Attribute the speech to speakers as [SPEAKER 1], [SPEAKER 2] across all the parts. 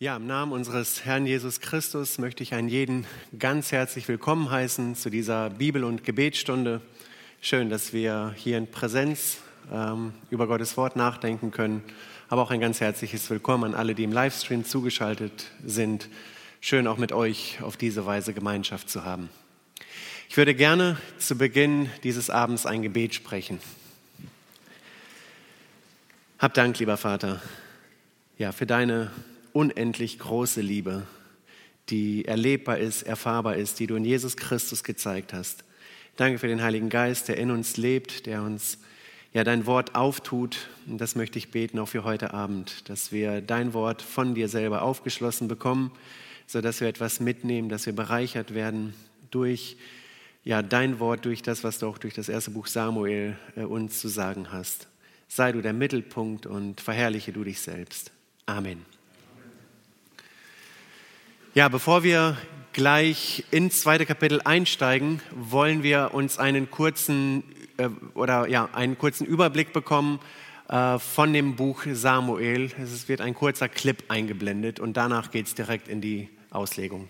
[SPEAKER 1] Ja, im Namen unseres Herrn Jesus Christus möchte ich einen jeden ganz herzlich willkommen heißen zu dieser Bibel- und Gebetsstunde. Schön, dass wir hier in Präsenz ähm, über Gottes Wort nachdenken können. Aber auch ein ganz herzliches Willkommen an alle, die im Livestream zugeschaltet sind. Schön auch mit euch auf diese Weise Gemeinschaft zu haben. Ich würde gerne zu Beginn dieses Abends ein Gebet sprechen. Hab Dank, lieber Vater, ja, für deine unendlich große Liebe, die erlebbar ist, erfahrbar ist, die du in Jesus Christus gezeigt hast. Danke für den Heiligen Geist, der in uns lebt, der uns ja dein Wort auftut. Und das möchte ich beten auch für heute Abend, dass wir dein Wort von dir selber aufgeschlossen bekommen, sodass wir etwas mitnehmen, dass wir bereichert werden durch ja, dein Wort, durch das, was du auch durch das erste Buch Samuel äh, uns zu sagen hast. Sei du der Mittelpunkt und verherrliche du dich selbst. Amen. Ja, bevor wir gleich ins zweite Kapitel einsteigen, wollen wir uns einen kurzen äh, oder ja einen kurzen Überblick bekommen äh, von dem Buch Samuel. Es wird ein kurzer Clip eingeblendet und danach geht es direkt in die Auslegung.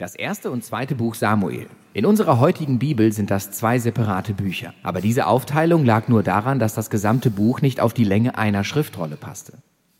[SPEAKER 2] Das erste und zweite Buch Samuel. In unserer heutigen Bibel sind das zwei separate Bücher. Aber diese Aufteilung lag nur daran, dass das gesamte Buch nicht auf die Länge einer Schriftrolle passte.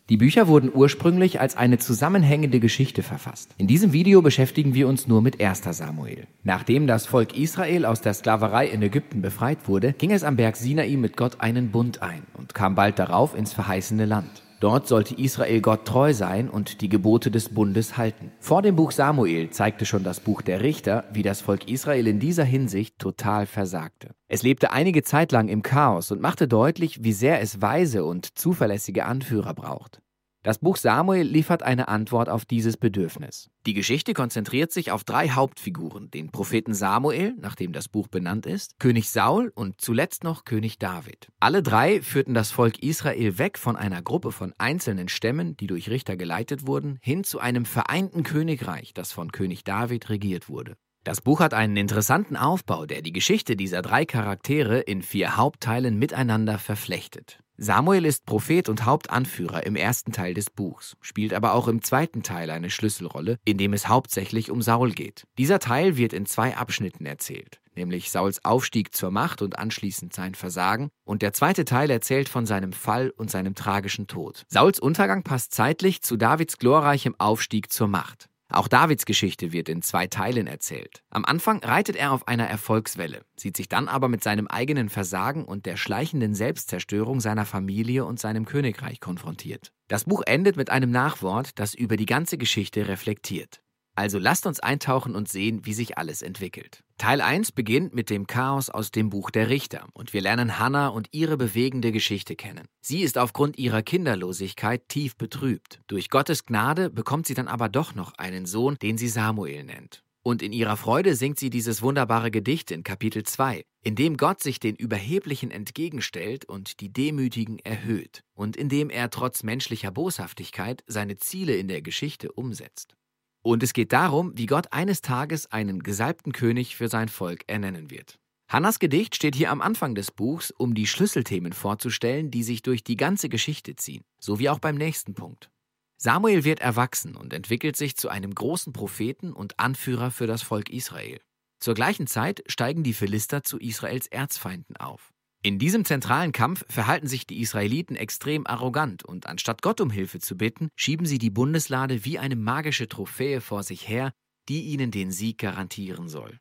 [SPEAKER 2] Die Bücher wurden ursprünglich als eine zusammenhängende Geschichte verfasst. In diesem Video beschäftigen wir uns nur mit 1. Samuel. Nachdem das Volk Israel aus der Sklaverei in Ägypten befreit wurde, ging es am Berg Sinai mit Gott einen Bund ein und kam bald darauf ins verheißene Land. Dort sollte Israel Gott treu sein und die Gebote des Bundes halten. Vor dem Buch Samuel zeigte schon das Buch der Richter, wie das Volk Israel in dieser Hinsicht total versagte. Es lebte einige Zeit lang im Chaos und machte deutlich, wie sehr es weise und zuverlässige Anführer braucht. Das Buch Samuel liefert eine Antwort auf dieses Bedürfnis. Die Geschichte konzentriert sich auf drei Hauptfiguren, den Propheten Samuel, nach dem das Buch benannt ist, König Saul und zuletzt noch König David. Alle drei führten das Volk Israel weg von einer Gruppe von einzelnen Stämmen, die durch Richter geleitet wurden, hin zu einem vereinten Königreich, das von König David regiert wurde. Das Buch hat einen interessanten Aufbau, der die Geschichte dieser drei Charaktere in vier Hauptteilen miteinander verflechtet. Samuel ist Prophet und Hauptanführer im ersten Teil des Buchs, spielt aber auch im zweiten Teil eine Schlüsselrolle, in dem es hauptsächlich um Saul geht. Dieser Teil wird in zwei Abschnitten erzählt, nämlich Sauls Aufstieg zur Macht und anschließend sein Versagen, und der zweite Teil erzählt von seinem Fall und seinem tragischen Tod. Sauls Untergang passt zeitlich zu Davids glorreichem Aufstieg zur Macht. Auch Davids Geschichte wird in zwei Teilen erzählt. Am Anfang reitet er auf einer Erfolgswelle, sieht sich dann aber mit seinem eigenen Versagen und der schleichenden Selbstzerstörung seiner Familie und seinem Königreich konfrontiert. Das Buch endet mit einem Nachwort, das über die ganze Geschichte reflektiert. Also lasst uns eintauchen und sehen, wie sich alles entwickelt. Teil 1 beginnt mit dem Chaos aus dem Buch der Richter und wir lernen Hannah und ihre bewegende Geschichte kennen. Sie ist aufgrund ihrer Kinderlosigkeit tief betrübt. Durch Gottes Gnade bekommt sie dann aber doch noch einen Sohn, den sie Samuel nennt. Und in ihrer Freude singt sie dieses wunderbare Gedicht in Kapitel 2, in dem Gott sich den Überheblichen entgegenstellt und die Demütigen erhöht und in dem er trotz menschlicher Boshaftigkeit seine Ziele in der Geschichte umsetzt. Und es geht darum, wie Gott eines Tages einen gesalbten König für sein Volk ernennen wird. Hannas Gedicht steht hier am Anfang des Buchs, um die Schlüsselthemen vorzustellen, die sich durch die ganze Geschichte ziehen, so wie auch beim nächsten Punkt. Samuel wird erwachsen und entwickelt sich zu einem großen Propheten und Anführer für das Volk Israel. Zur gleichen Zeit steigen die Philister zu Israels Erzfeinden auf. In diesem zentralen Kampf verhalten sich die Israeliten extrem arrogant und anstatt Gott um Hilfe zu bitten, schieben sie die Bundeslade wie eine magische Trophäe vor sich her, die ihnen den Sieg garantieren soll.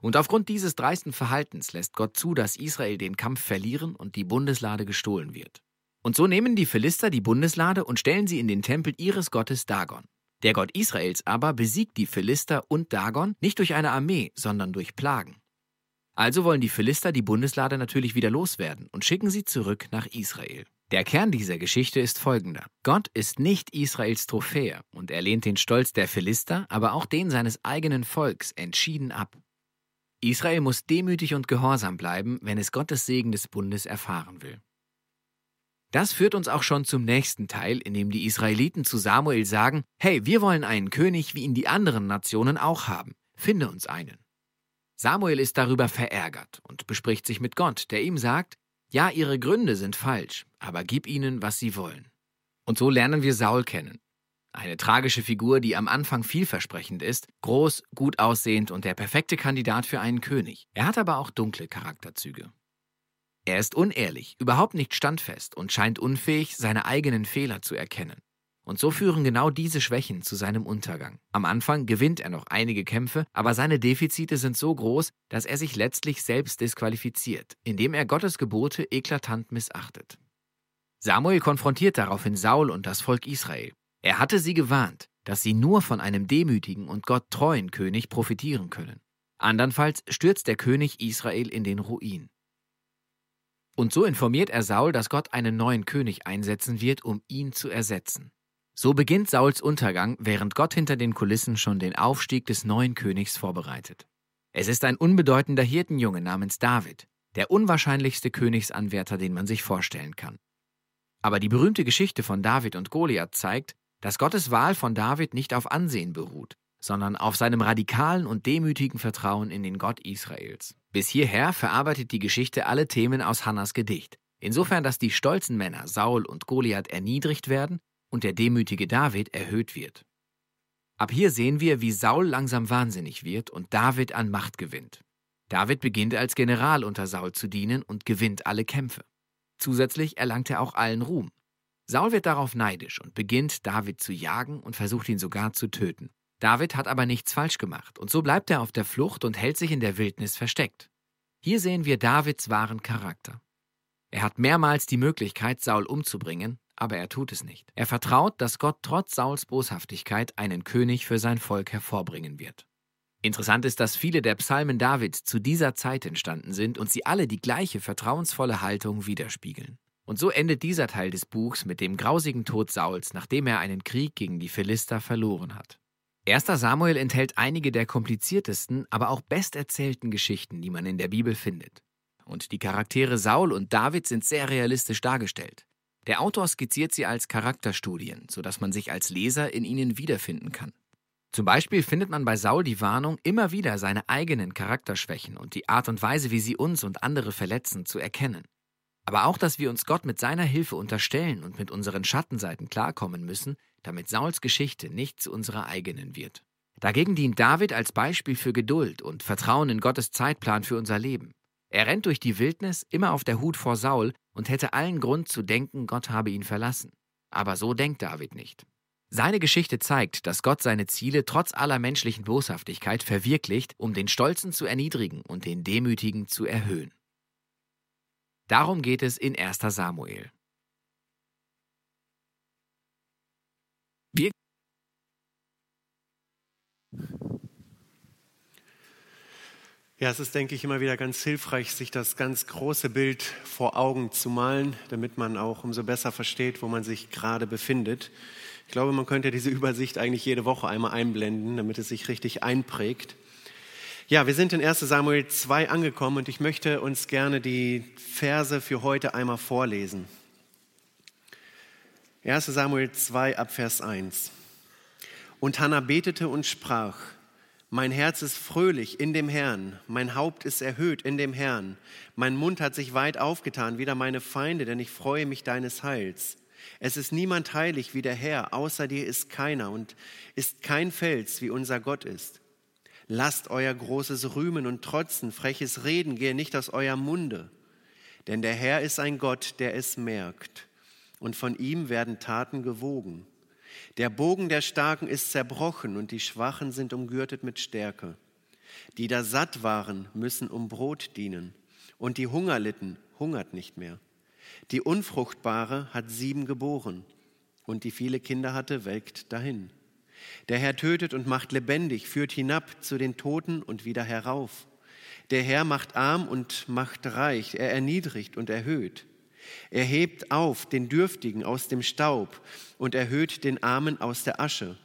[SPEAKER 2] Und aufgrund dieses dreisten Verhaltens lässt Gott zu, dass Israel den Kampf verlieren und die Bundeslade gestohlen wird. Und so nehmen die Philister die Bundeslade und stellen sie in den Tempel ihres Gottes Dagon. Der Gott Israels aber besiegt die Philister und Dagon nicht durch eine Armee, sondern durch Plagen. Also wollen die Philister die Bundeslade natürlich wieder loswerden und schicken sie zurück nach Israel. Der Kern dieser Geschichte ist folgender. Gott ist nicht Israels Trophäe und er lehnt den Stolz der Philister, aber auch den seines eigenen Volks entschieden ab. Israel muss demütig und gehorsam bleiben, wenn es Gottes Segen des Bundes erfahren will. Das führt uns auch schon zum nächsten Teil, in dem die Israeliten zu Samuel sagen, hey, wir wollen einen König, wie ihn die anderen Nationen auch haben. Finde uns einen. Samuel ist darüber verärgert und bespricht sich mit Gott, der ihm sagt, Ja, ihre Gründe sind falsch, aber gib ihnen, was sie wollen. Und so lernen wir Saul kennen. Eine tragische Figur, die am Anfang vielversprechend ist, groß, gut aussehend und der perfekte Kandidat für einen König. Er hat aber auch dunkle Charakterzüge. Er ist unehrlich, überhaupt nicht standfest und scheint unfähig, seine eigenen Fehler zu erkennen. Und so führen genau diese Schwächen zu seinem Untergang. Am Anfang gewinnt er noch einige Kämpfe, aber seine Defizite sind so groß, dass er sich letztlich selbst disqualifiziert, indem er Gottes Gebote eklatant missachtet. Samuel konfrontiert daraufhin Saul und das Volk Israel. Er hatte sie gewarnt, dass sie nur von einem demütigen und Gott treuen König profitieren können. Andernfalls stürzt der König Israel in den Ruin. Und so informiert er Saul, dass Gott einen neuen König einsetzen wird, um ihn zu ersetzen. So beginnt Sauls Untergang, während Gott hinter den Kulissen schon den Aufstieg des neuen Königs vorbereitet. Es ist ein unbedeutender Hirtenjunge namens David, der unwahrscheinlichste Königsanwärter, den man sich vorstellen kann. Aber die berühmte Geschichte von David und Goliath zeigt, dass Gottes Wahl von David nicht auf Ansehen beruht, sondern auf seinem radikalen und demütigen Vertrauen in den Gott Israels. Bis hierher verarbeitet die Geschichte alle Themen aus Hannas Gedicht. Insofern, dass die stolzen Männer Saul und Goliath erniedrigt werden und der demütige David erhöht wird. Ab hier sehen wir, wie Saul langsam wahnsinnig wird und David an Macht gewinnt. David beginnt als General unter Saul zu dienen und gewinnt alle Kämpfe. Zusätzlich erlangt er auch allen Ruhm. Saul wird darauf neidisch und beginnt David zu jagen und versucht ihn sogar zu töten. David hat aber nichts falsch gemacht und so bleibt er auf der Flucht und hält sich in der Wildnis versteckt. Hier sehen wir Davids wahren Charakter. Er hat mehrmals die Möglichkeit, Saul umzubringen, aber er tut es nicht. Er vertraut, dass Gott trotz Sauls Boshaftigkeit einen König für sein Volk hervorbringen wird. Interessant ist, dass viele der Psalmen Davids zu dieser Zeit entstanden sind und sie alle die gleiche vertrauensvolle Haltung widerspiegeln. Und so endet dieser Teil des Buchs mit dem grausigen Tod Sauls, nachdem er einen Krieg gegen die Philister verloren hat. Erster Samuel enthält einige der kompliziertesten, aber auch besterzählten Geschichten, die man in der Bibel findet. Und die Charaktere Saul und David sind sehr realistisch dargestellt. Der Autor skizziert sie als Charakterstudien, sodass man sich als Leser in ihnen wiederfinden kann. Zum Beispiel findet man bei Saul die Warnung, immer wieder seine eigenen Charakterschwächen und die Art und Weise, wie sie uns und andere verletzen, zu erkennen. Aber auch, dass wir uns Gott mit seiner Hilfe unterstellen und mit unseren Schattenseiten klarkommen müssen, damit Sauls Geschichte nicht zu unserer eigenen wird. Dagegen dient David als Beispiel für Geduld und Vertrauen in Gottes Zeitplan für unser Leben. Er rennt durch die Wildnis, immer auf der Hut vor Saul und hätte allen Grund zu denken, Gott habe ihn verlassen. Aber so denkt David nicht. Seine Geschichte zeigt, dass Gott seine Ziele trotz aller menschlichen Boshaftigkeit verwirklicht, um den Stolzen zu erniedrigen und den Demütigen zu erhöhen. Darum geht es in 1 Samuel. Wir
[SPEAKER 1] Ja, es ist, denke ich, immer wieder ganz hilfreich, sich das ganz große Bild vor Augen zu malen, damit man auch umso besser versteht, wo man sich gerade befindet. Ich glaube, man könnte diese Übersicht eigentlich jede Woche einmal einblenden, damit es sich richtig einprägt. Ja, wir sind in 1 Samuel 2 angekommen und ich möchte uns gerne die Verse für heute einmal vorlesen. 1 Samuel 2 ab Vers 1. Und Hannah betete und sprach, mein Herz ist fröhlich in dem Herrn, mein Haupt ist erhöht in dem Herrn, mein Mund hat sich weit aufgetan, wider meine Feinde, denn ich freue mich deines Heils. Es ist niemand heilig wie der Herr, außer dir ist keiner und ist kein Fels, wie unser Gott ist. Lasst euer großes Rühmen und Trotzen, freches Reden gehe nicht aus eurem Munde, denn der Herr ist ein Gott, der es merkt, und von ihm werden Taten gewogen. Der Bogen der Starken ist zerbrochen und die Schwachen sind umgürtet mit Stärke. Die da satt waren, müssen um Brot dienen und die Hunger litten, hungert nicht mehr. Die Unfruchtbare hat sieben geboren und die viele Kinder hatte, welkt dahin. Der Herr tötet und macht lebendig, führt hinab zu den Toten und wieder herauf. Der Herr macht arm und macht reich, er erniedrigt und erhöht. Er hebt auf den Dürftigen aus dem Staub und erhöht den Armen aus der Asche,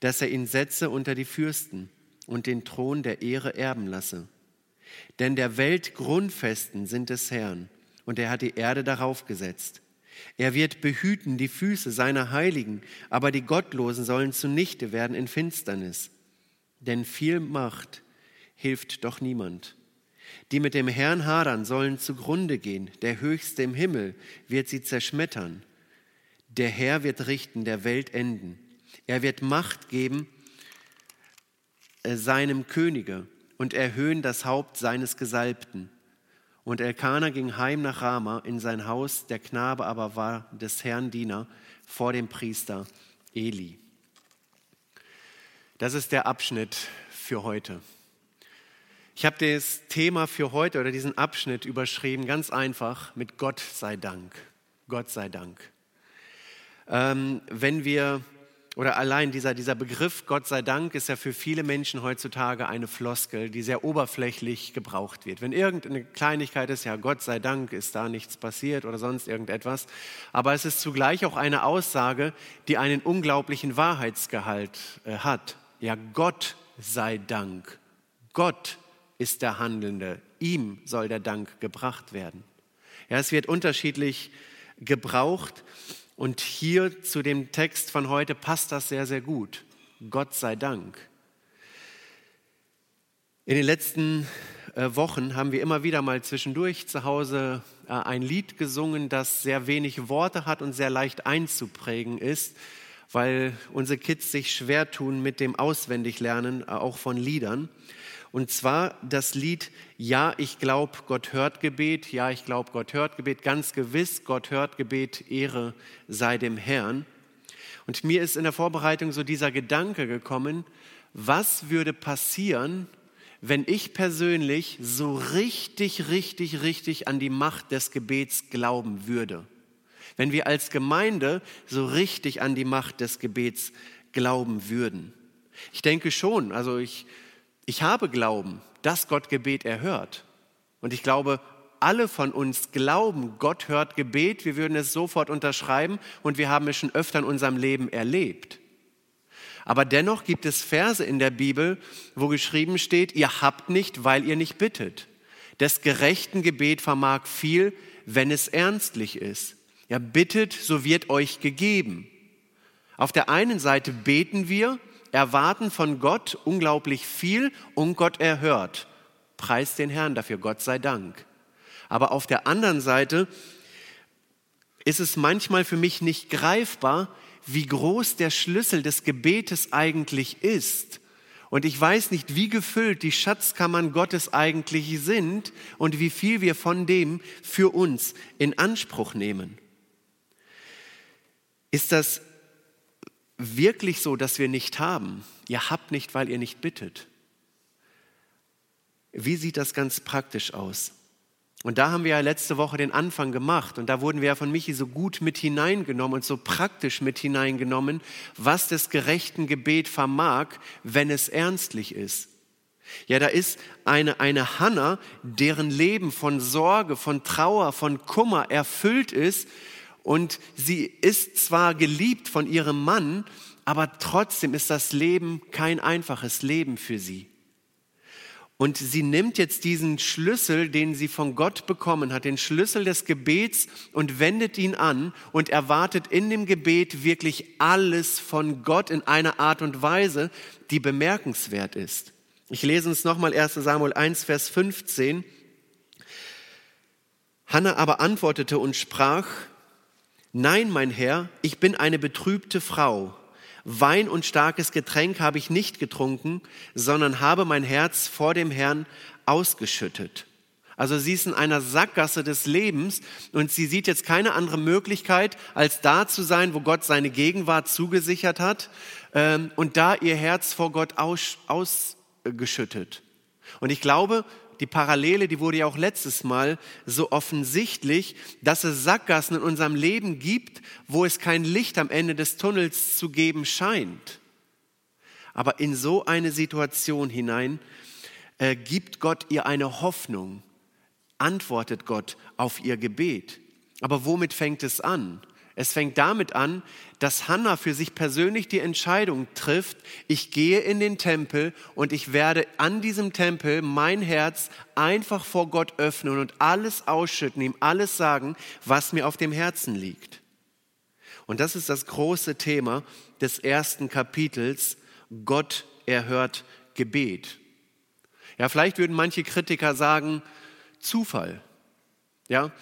[SPEAKER 1] dass er ihn setze unter die Fürsten und den Thron der Ehre erben lasse. Denn der Welt Grundfesten sind des Herrn, und er hat die Erde darauf gesetzt. Er wird behüten die Füße seiner Heiligen, aber die Gottlosen sollen zunichte werden in Finsternis. Denn viel Macht hilft doch niemand. Die mit dem Herrn hadern, sollen zugrunde gehen. Der Höchste im Himmel wird sie zerschmettern. Der Herr wird richten, der Welt enden. Er wird Macht geben äh, seinem Könige und erhöhen das Haupt seines Gesalbten. Und Elkanah ging heim nach Rama in sein Haus, der Knabe aber war des Herrn Diener vor dem Priester Eli. Das ist der Abschnitt für heute. Ich habe das Thema für heute oder diesen Abschnitt überschrieben, ganz einfach mit Gott sei Dank. Gott sei Dank. Ähm, wenn wir oder allein dieser, dieser Begriff Gott sei Dank ist ja für viele Menschen heutzutage eine Floskel, die sehr oberflächlich gebraucht wird. Wenn irgendeine Kleinigkeit ist, ja Gott sei Dank ist da nichts passiert oder sonst irgendetwas. Aber es ist zugleich auch eine Aussage, die einen unglaublichen Wahrheitsgehalt äh, hat. Ja Gott sei Dank. Gott ist der Handelnde. Ihm soll der Dank gebracht werden. Ja, es wird unterschiedlich gebraucht. Und hier zu dem Text von heute passt das sehr, sehr gut. Gott sei Dank. In den letzten äh, Wochen haben wir immer wieder mal zwischendurch zu Hause äh, ein Lied gesungen, das sehr wenig Worte hat und sehr leicht einzuprägen ist, weil unsere Kids sich schwer tun mit dem Auswendiglernen äh, auch von Liedern. Und zwar das Lied Ja, ich glaube, Gott hört Gebet. Ja, ich glaube, Gott hört Gebet. Ganz gewiss, Gott hört Gebet. Ehre sei dem Herrn. Und mir ist in der Vorbereitung so dieser Gedanke gekommen, was würde passieren, wenn ich persönlich so richtig, richtig, richtig an die Macht des Gebets glauben würde? Wenn wir als Gemeinde so richtig an die Macht des Gebets glauben würden? Ich denke schon, also ich ich habe Glauben, dass Gott Gebet erhört. Und ich glaube, alle von uns glauben, Gott hört Gebet. Wir würden es sofort unterschreiben und wir haben es schon öfter in unserem Leben erlebt. Aber dennoch gibt es Verse in der Bibel, wo geschrieben steht, ihr habt nicht, weil ihr nicht bittet. Des gerechten Gebet vermag viel, wenn es ernstlich ist. Ja, bittet, so wird euch gegeben. Auf der einen Seite beten wir, erwarten von Gott unglaublich viel und Gott erhört. Preis den Herrn dafür, Gott sei Dank. Aber auf der anderen Seite ist es manchmal für mich nicht greifbar, wie groß der Schlüssel des Gebetes eigentlich ist. Und ich weiß nicht, wie gefüllt die Schatzkammern Gottes eigentlich sind und wie viel wir von dem für uns in Anspruch nehmen. Ist das wirklich so, dass wir nicht haben. Ihr habt nicht, weil ihr nicht bittet. Wie sieht das ganz praktisch aus? Und da haben wir ja letzte Woche den Anfang gemacht und da wurden wir ja von Michi so gut mit hineingenommen und so praktisch mit hineingenommen, was das gerechten Gebet vermag, wenn es ernstlich ist. Ja, da ist eine, eine Hanna, deren Leben von Sorge, von Trauer, von Kummer erfüllt ist und sie ist zwar geliebt von ihrem Mann, aber trotzdem ist das Leben kein einfaches Leben für sie. Und sie nimmt jetzt diesen Schlüssel, den sie von Gott bekommen hat, den Schlüssel des Gebets und wendet ihn an und erwartet in dem Gebet wirklich alles von Gott in einer Art und Weise, die bemerkenswert ist. Ich lese uns nochmal 1 Samuel 1, Vers 15. Hannah aber antwortete und sprach, Nein, mein Herr, ich bin eine betrübte Frau. Wein und starkes Getränk habe ich nicht getrunken, sondern habe mein Herz vor dem Herrn ausgeschüttet. Also sie ist in einer Sackgasse des Lebens und sie sieht jetzt keine andere Möglichkeit, als da zu sein, wo Gott seine Gegenwart zugesichert hat ähm, und da ihr Herz vor Gott ausgeschüttet. Und ich glaube, die Parallele, die wurde ja auch letztes Mal so offensichtlich, dass es Sackgassen in unserem Leben gibt, wo es kein Licht am Ende des Tunnels zu geben scheint. Aber in so eine Situation hinein äh, gibt Gott ihr eine Hoffnung, antwortet Gott auf ihr Gebet. Aber womit fängt es an? Es fängt damit an, dass Hannah für sich persönlich die Entscheidung trifft, ich gehe in den Tempel und ich werde an diesem Tempel mein Herz einfach vor Gott öffnen und alles ausschütten, ihm alles sagen, was mir auf dem Herzen liegt. Und das ist das große Thema des ersten Kapitels. Gott erhört Gebet. Ja, vielleicht würden manche Kritiker sagen, Zufall. Ja,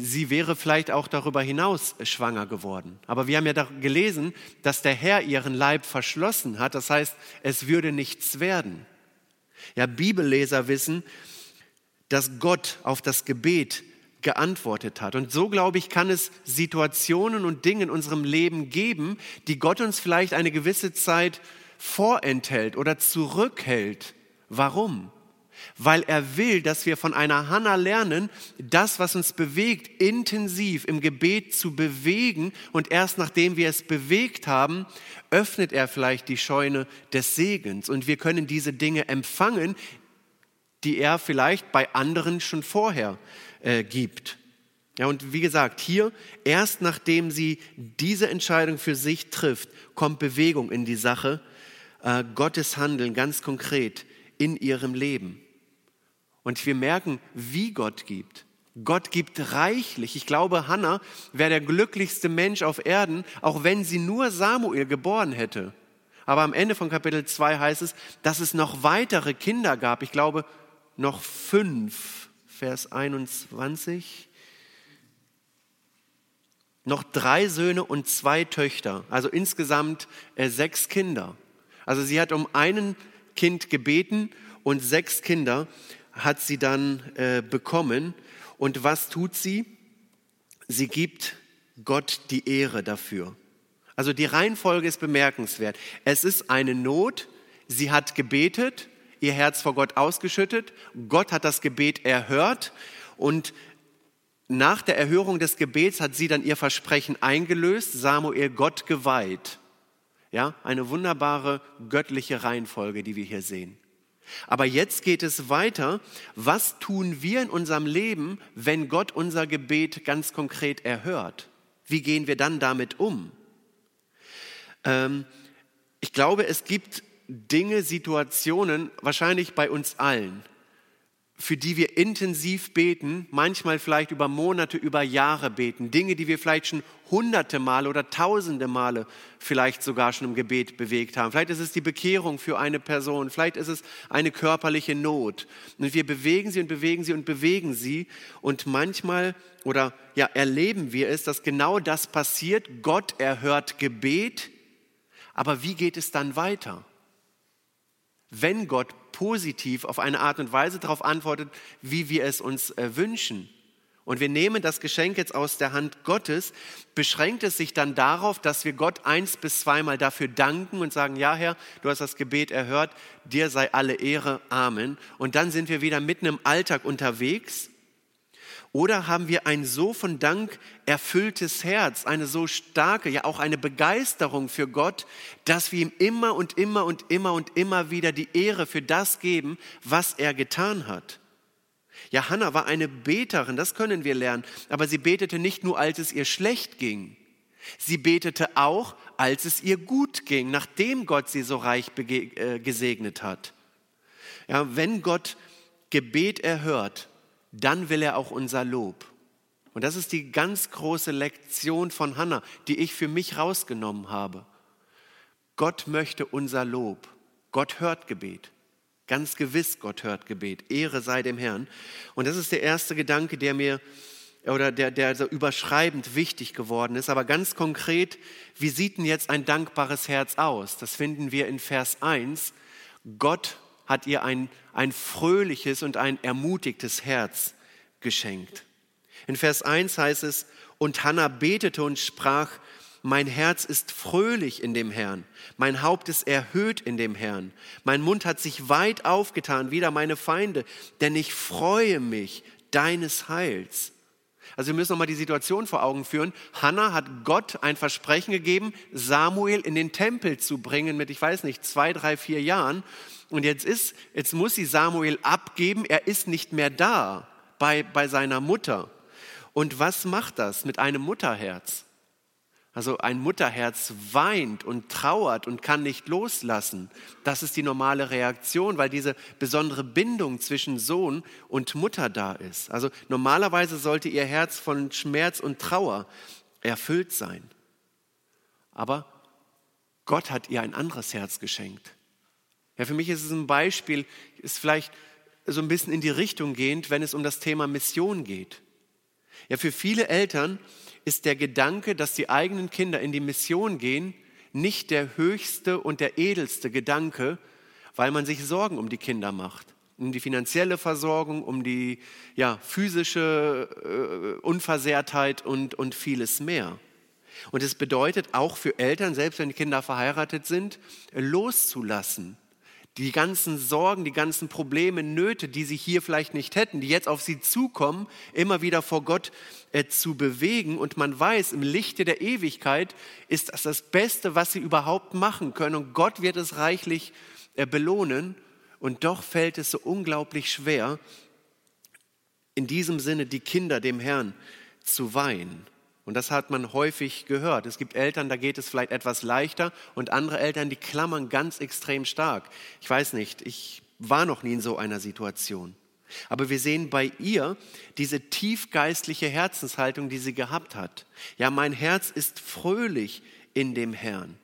[SPEAKER 1] sie wäre vielleicht auch darüber hinaus schwanger geworden. Aber wir haben ja gelesen, dass der Herr ihren Leib verschlossen hat. Das heißt, es würde nichts werden. Ja, Bibelleser wissen, dass Gott auf das Gebet geantwortet hat. Und so, glaube ich, kann es Situationen und Dinge in unserem Leben geben, die Gott uns vielleicht eine gewisse Zeit vorenthält oder zurückhält. Warum? Weil er will, dass wir von einer Hanna lernen, das, was uns bewegt, intensiv im Gebet zu bewegen. Und erst nachdem wir es bewegt haben, öffnet er vielleicht die Scheune des Segens. Und wir können diese Dinge empfangen, die er vielleicht bei anderen schon vorher äh, gibt. Ja, und wie gesagt, hier, erst nachdem sie diese Entscheidung für sich trifft, kommt Bewegung in die Sache, äh, Gottes Handeln ganz konkret in ihrem Leben. Und wir merken, wie Gott gibt. Gott gibt reichlich. Ich glaube, Hannah wäre der glücklichste Mensch auf Erden, auch wenn sie nur Samuel geboren hätte. Aber am Ende von Kapitel 2 heißt es, dass es noch weitere Kinder gab. Ich glaube, noch fünf. Vers 21. Noch drei Söhne und zwei Töchter. Also insgesamt äh, sechs Kinder. Also sie hat um einen Kind gebeten und sechs Kinder hat sie dann äh, bekommen. Und was tut sie? Sie gibt Gott die Ehre dafür. Also die Reihenfolge ist bemerkenswert. Es ist eine Not, sie hat gebetet, ihr Herz vor Gott ausgeschüttet, Gott hat das Gebet erhört und nach der Erhörung des Gebets hat sie dann ihr Versprechen eingelöst, Samuel Gott geweiht. Ja, eine wunderbare göttliche Reihenfolge, die wir hier sehen. Aber jetzt geht es weiter. Was tun wir in unserem Leben, wenn Gott unser Gebet ganz konkret erhört? Wie gehen wir dann damit um? Ähm, ich glaube, es gibt Dinge, Situationen, wahrscheinlich bei uns allen, für die wir intensiv beten, manchmal vielleicht über Monate, über Jahre beten, Dinge, die wir vielleicht schon hunderte Male oder tausende Male vielleicht sogar schon im Gebet bewegt haben. Vielleicht ist es die Bekehrung für eine Person, vielleicht ist es eine körperliche Not. Und wir bewegen sie und bewegen sie und bewegen sie. Und manchmal oder ja, erleben wir es, dass genau das passiert. Gott erhört Gebet, aber wie geht es dann weiter? Wenn Gott positiv auf eine Art und Weise darauf antwortet, wie wir es uns äh, wünschen. Und wir nehmen das Geschenk jetzt aus der Hand Gottes, beschränkt es sich dann darauf, dass wir Gott eins bis zweimal dafür danken und sagen, ja Herr, du hast das Gebet erhört, dir sei alle Ehre, Amen. Und dann sind wir wieder mitten im Alltag unterwegs oder haben wir ein so von Dank erfülltes Herz, eine so starke, ja auch eine Begeisterung für Gott, dass wir ihm immer und immer und immer und immer wieder die Ehre für das geben, was er getan hat. Ja, Hannah war eine Beterin, das können wir lernen, aber sie betete nicht nur, als es ihr schlecht ging. Sie betete auch, als es ihr gut ging, nachdem Gott sie so reich äh, gesegnet hat. Ja, wenn Gott Gebet erhört, dann will er auch unser Lob. Und das ist die ganz große Lektion von Hannah, die ich für mich rausgenommen habe. Gott möchte unser Lob. Gott hört Gebet. Ganz gewiss, Gott hört Gebet. Ehre sei dem Herrn. Und das ist der erste Gedanke, der mir oder der, der so überschreibend wichtig geworden ist. Aber ganz konkret, wie sieht denn jetzt ein dankbares Herz aus? Das finden wir in Vers 1. Gott hat ihr ein, ein fröhliches und ein ermutigtes Herz geschenkt. In Vers 1 heißt es, und Hannah betete und sprach, mein Herz ist fröhlich in dem Herrn, mein Haupt ist erhöht in dem Herrn, mein Mund hat sich weit aufgetan, wieder meine Feinde, denn ich freue mich deines Heils. Also wir müssen nochmal die Situation vor Augen führen. Hannah hat Gott ein Versprechen gegeben, Samuel in den Tempel zu bringen mit, ich weiß nicht, zwei, drei, vier Jahren. Und jetzt ist, jetzt muss sie Samuel abgeben. Er ist nicht mehr da bei, bei seiner Mutter. Und was macht das mit einem Mutterherz? Also ein Mutterherz weint und trauert und kann nicht loslassen. Das ist die normale Reaktion, weil diese besondere Bindung zwischen Sohn und Mutter da ist. Also normalerweise sollte ihr Herz von Schmerz und Trauer erfüllt sein. Aber Gott hat ihr ein anderes Herz geschenkt. Ja, für mich ist es ein Beispiel, ist vielleicht so ein bisschen in die Richtung gehend, wenn es um das Thema Mission geht. Ja, für viele Eltern ist der Gedanke, dass die eigenen Kinder in die Mission gehen, nicht der höchste und der edelste Gedanke, weil man sich Sorgen um die Kinder macht, um die finanzielle Versorgung, um die ja, physische äh, Unversehrtheit und, und vieles mehr. Und es bedeutet auch für Eltern, selbst wenn die Kinder verheiratet sind, loszulassen. Die ganzen Sorgen, die ganzen Probleme, Nöte, die sie hier vielleicht nicht hätten, die jetzt auf sie zukommen, immer wieder vor Gott äh, zu bewegen. Und man weiß, im Lichte der Ewigkeit ist das das Beste, was sie überhaupt machen können. Und Gott wird es reichlich äh, belohnen. Und doch fällt es so unglaublich schwer, in diesem Sinne die Kinder dem Herrn zu weihen. Und das hat man häufig gehört. Es gibt Eltern, da geht es vielleicht etwas leichter und andere Eltern, die klammern ganz extrem stark. Ich weiß nicht, ich war noch nie in so einer Situation. Aber wir sehen bei ihr diese tiefgeistliche Herzenshaltung, die sie gehabt hat. Ja, mein Herz ist fröhlich in dem Herrn.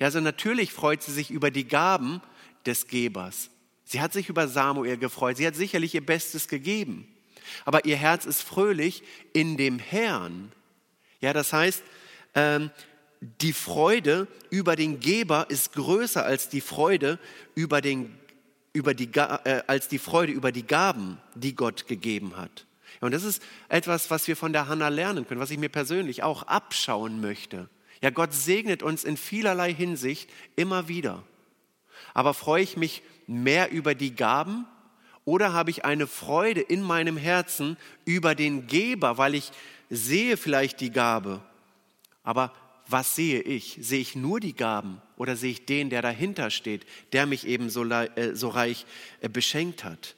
[SPEAKER 1] Ja, also natürlich freut sie sich über die Gaben des Gebers. Sie hat sich über Samuel gefreut. Sie hat sicherlich ihr Bestes gegeben. Aber ihr Herz ist fröhlich in dem Herrn. Ja, das heißt, ähm, die Freude über den Geber ist größer als die Freude über, den, über die, äh, als die Freude über die Gaben, die Gott gegeben hat. Ja, und das ist etwas, was wir von der Hanna lernen können, was ich mir persönlich auch abschauen möchte. Ja, Gott segnet uns in vielerlei Hinsicht immer wieder. Aber freue ich mich mehr über die Gaben oder habe ich eine Freude in meinem Herzen über den Geber, weil ich sehe vielleicht die Gabe, aber was sehe ich? Sehe ich nur die Gaben oder sehe ich den, der dahinter steht, der mich eben so, äh, so reich äh, beschenkt hat?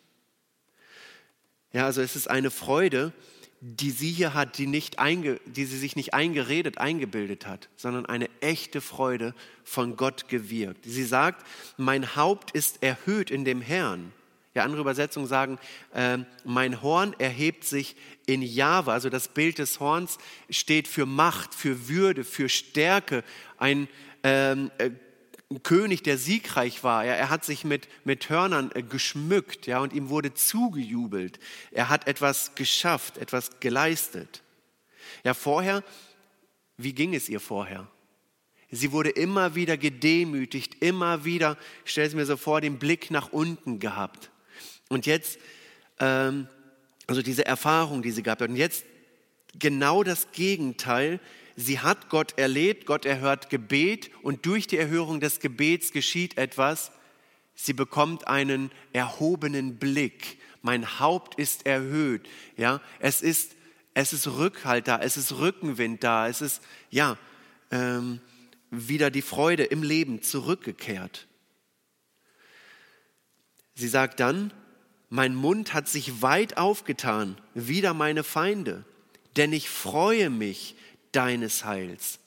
[SPEAKER 1] Ja, also es ist eine Freude, die sie hier hat, die, nicht einge, die sie sich nicht eingeredet, eingebildet hat, sondern eine echte Freude von Gott gewirkt. Sie sagt, mein Haupt ist erhöht in dem Herrn. Ja, andere Übersetzungen sagen, äh, mein Horn erhebt sich in Java. Also das Bild des Horns steht für Macht, für Würde, für Stärke. Ein ähm, äh, König, der siegreich war. Ja, er hat sich mit, mit Hörnern äh, geschmückt ja, und ihm wurde zugejubelt. Er hat etwas geschafft, etwas geleistet. Ja, vorher, wie ging es ihr vorher? Sie wurde immer wieder gedemütigt, immer wieder, ich stelle es mir so vor, den Blick nach unten gehabt. Und jetzt, ähm, also diese Erfahrung, die sie hat. Und jetzt genau das Gegenteil. Sie hat Gott erlebt, Gott erhört Gebet und durch die Erhörung des Gebets geschieht etwas. Sie bekommt einen erhobenen Blick. Mein Haupt ist erhöht. Ja, es ist, es ist Rückhalt da, es ist Rückenwind da, es ist, ja, ähm, wieder die Freude im Leben zurückgekehrt. Sie sagt dann, mein Mund hat sich weit aufgetan, wider meine Feinde, denn ich freue mich deines Heils.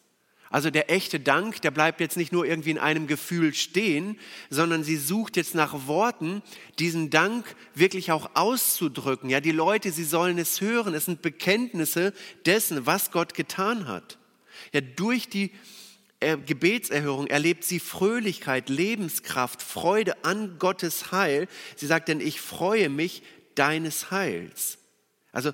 [SPEAKER 1] Also der echte Dank, der bleibt jetzt nicht nur irgendwie in einem Gefühl stehen, sondern sie sucht jetzt nach Worten, diesen Dank wirklich auch auszudrücken. Ja, die Leute, sie sollen es hören. Es sind Bekenntnisse dessen, was Gott getan hat. Ja, durch die Gebetserhörung erlebt sie Fröhlichkeit, Lebenskraft, Freude an Gottes Heil. Sie sagt, denn ich freue mich deines Heils. Also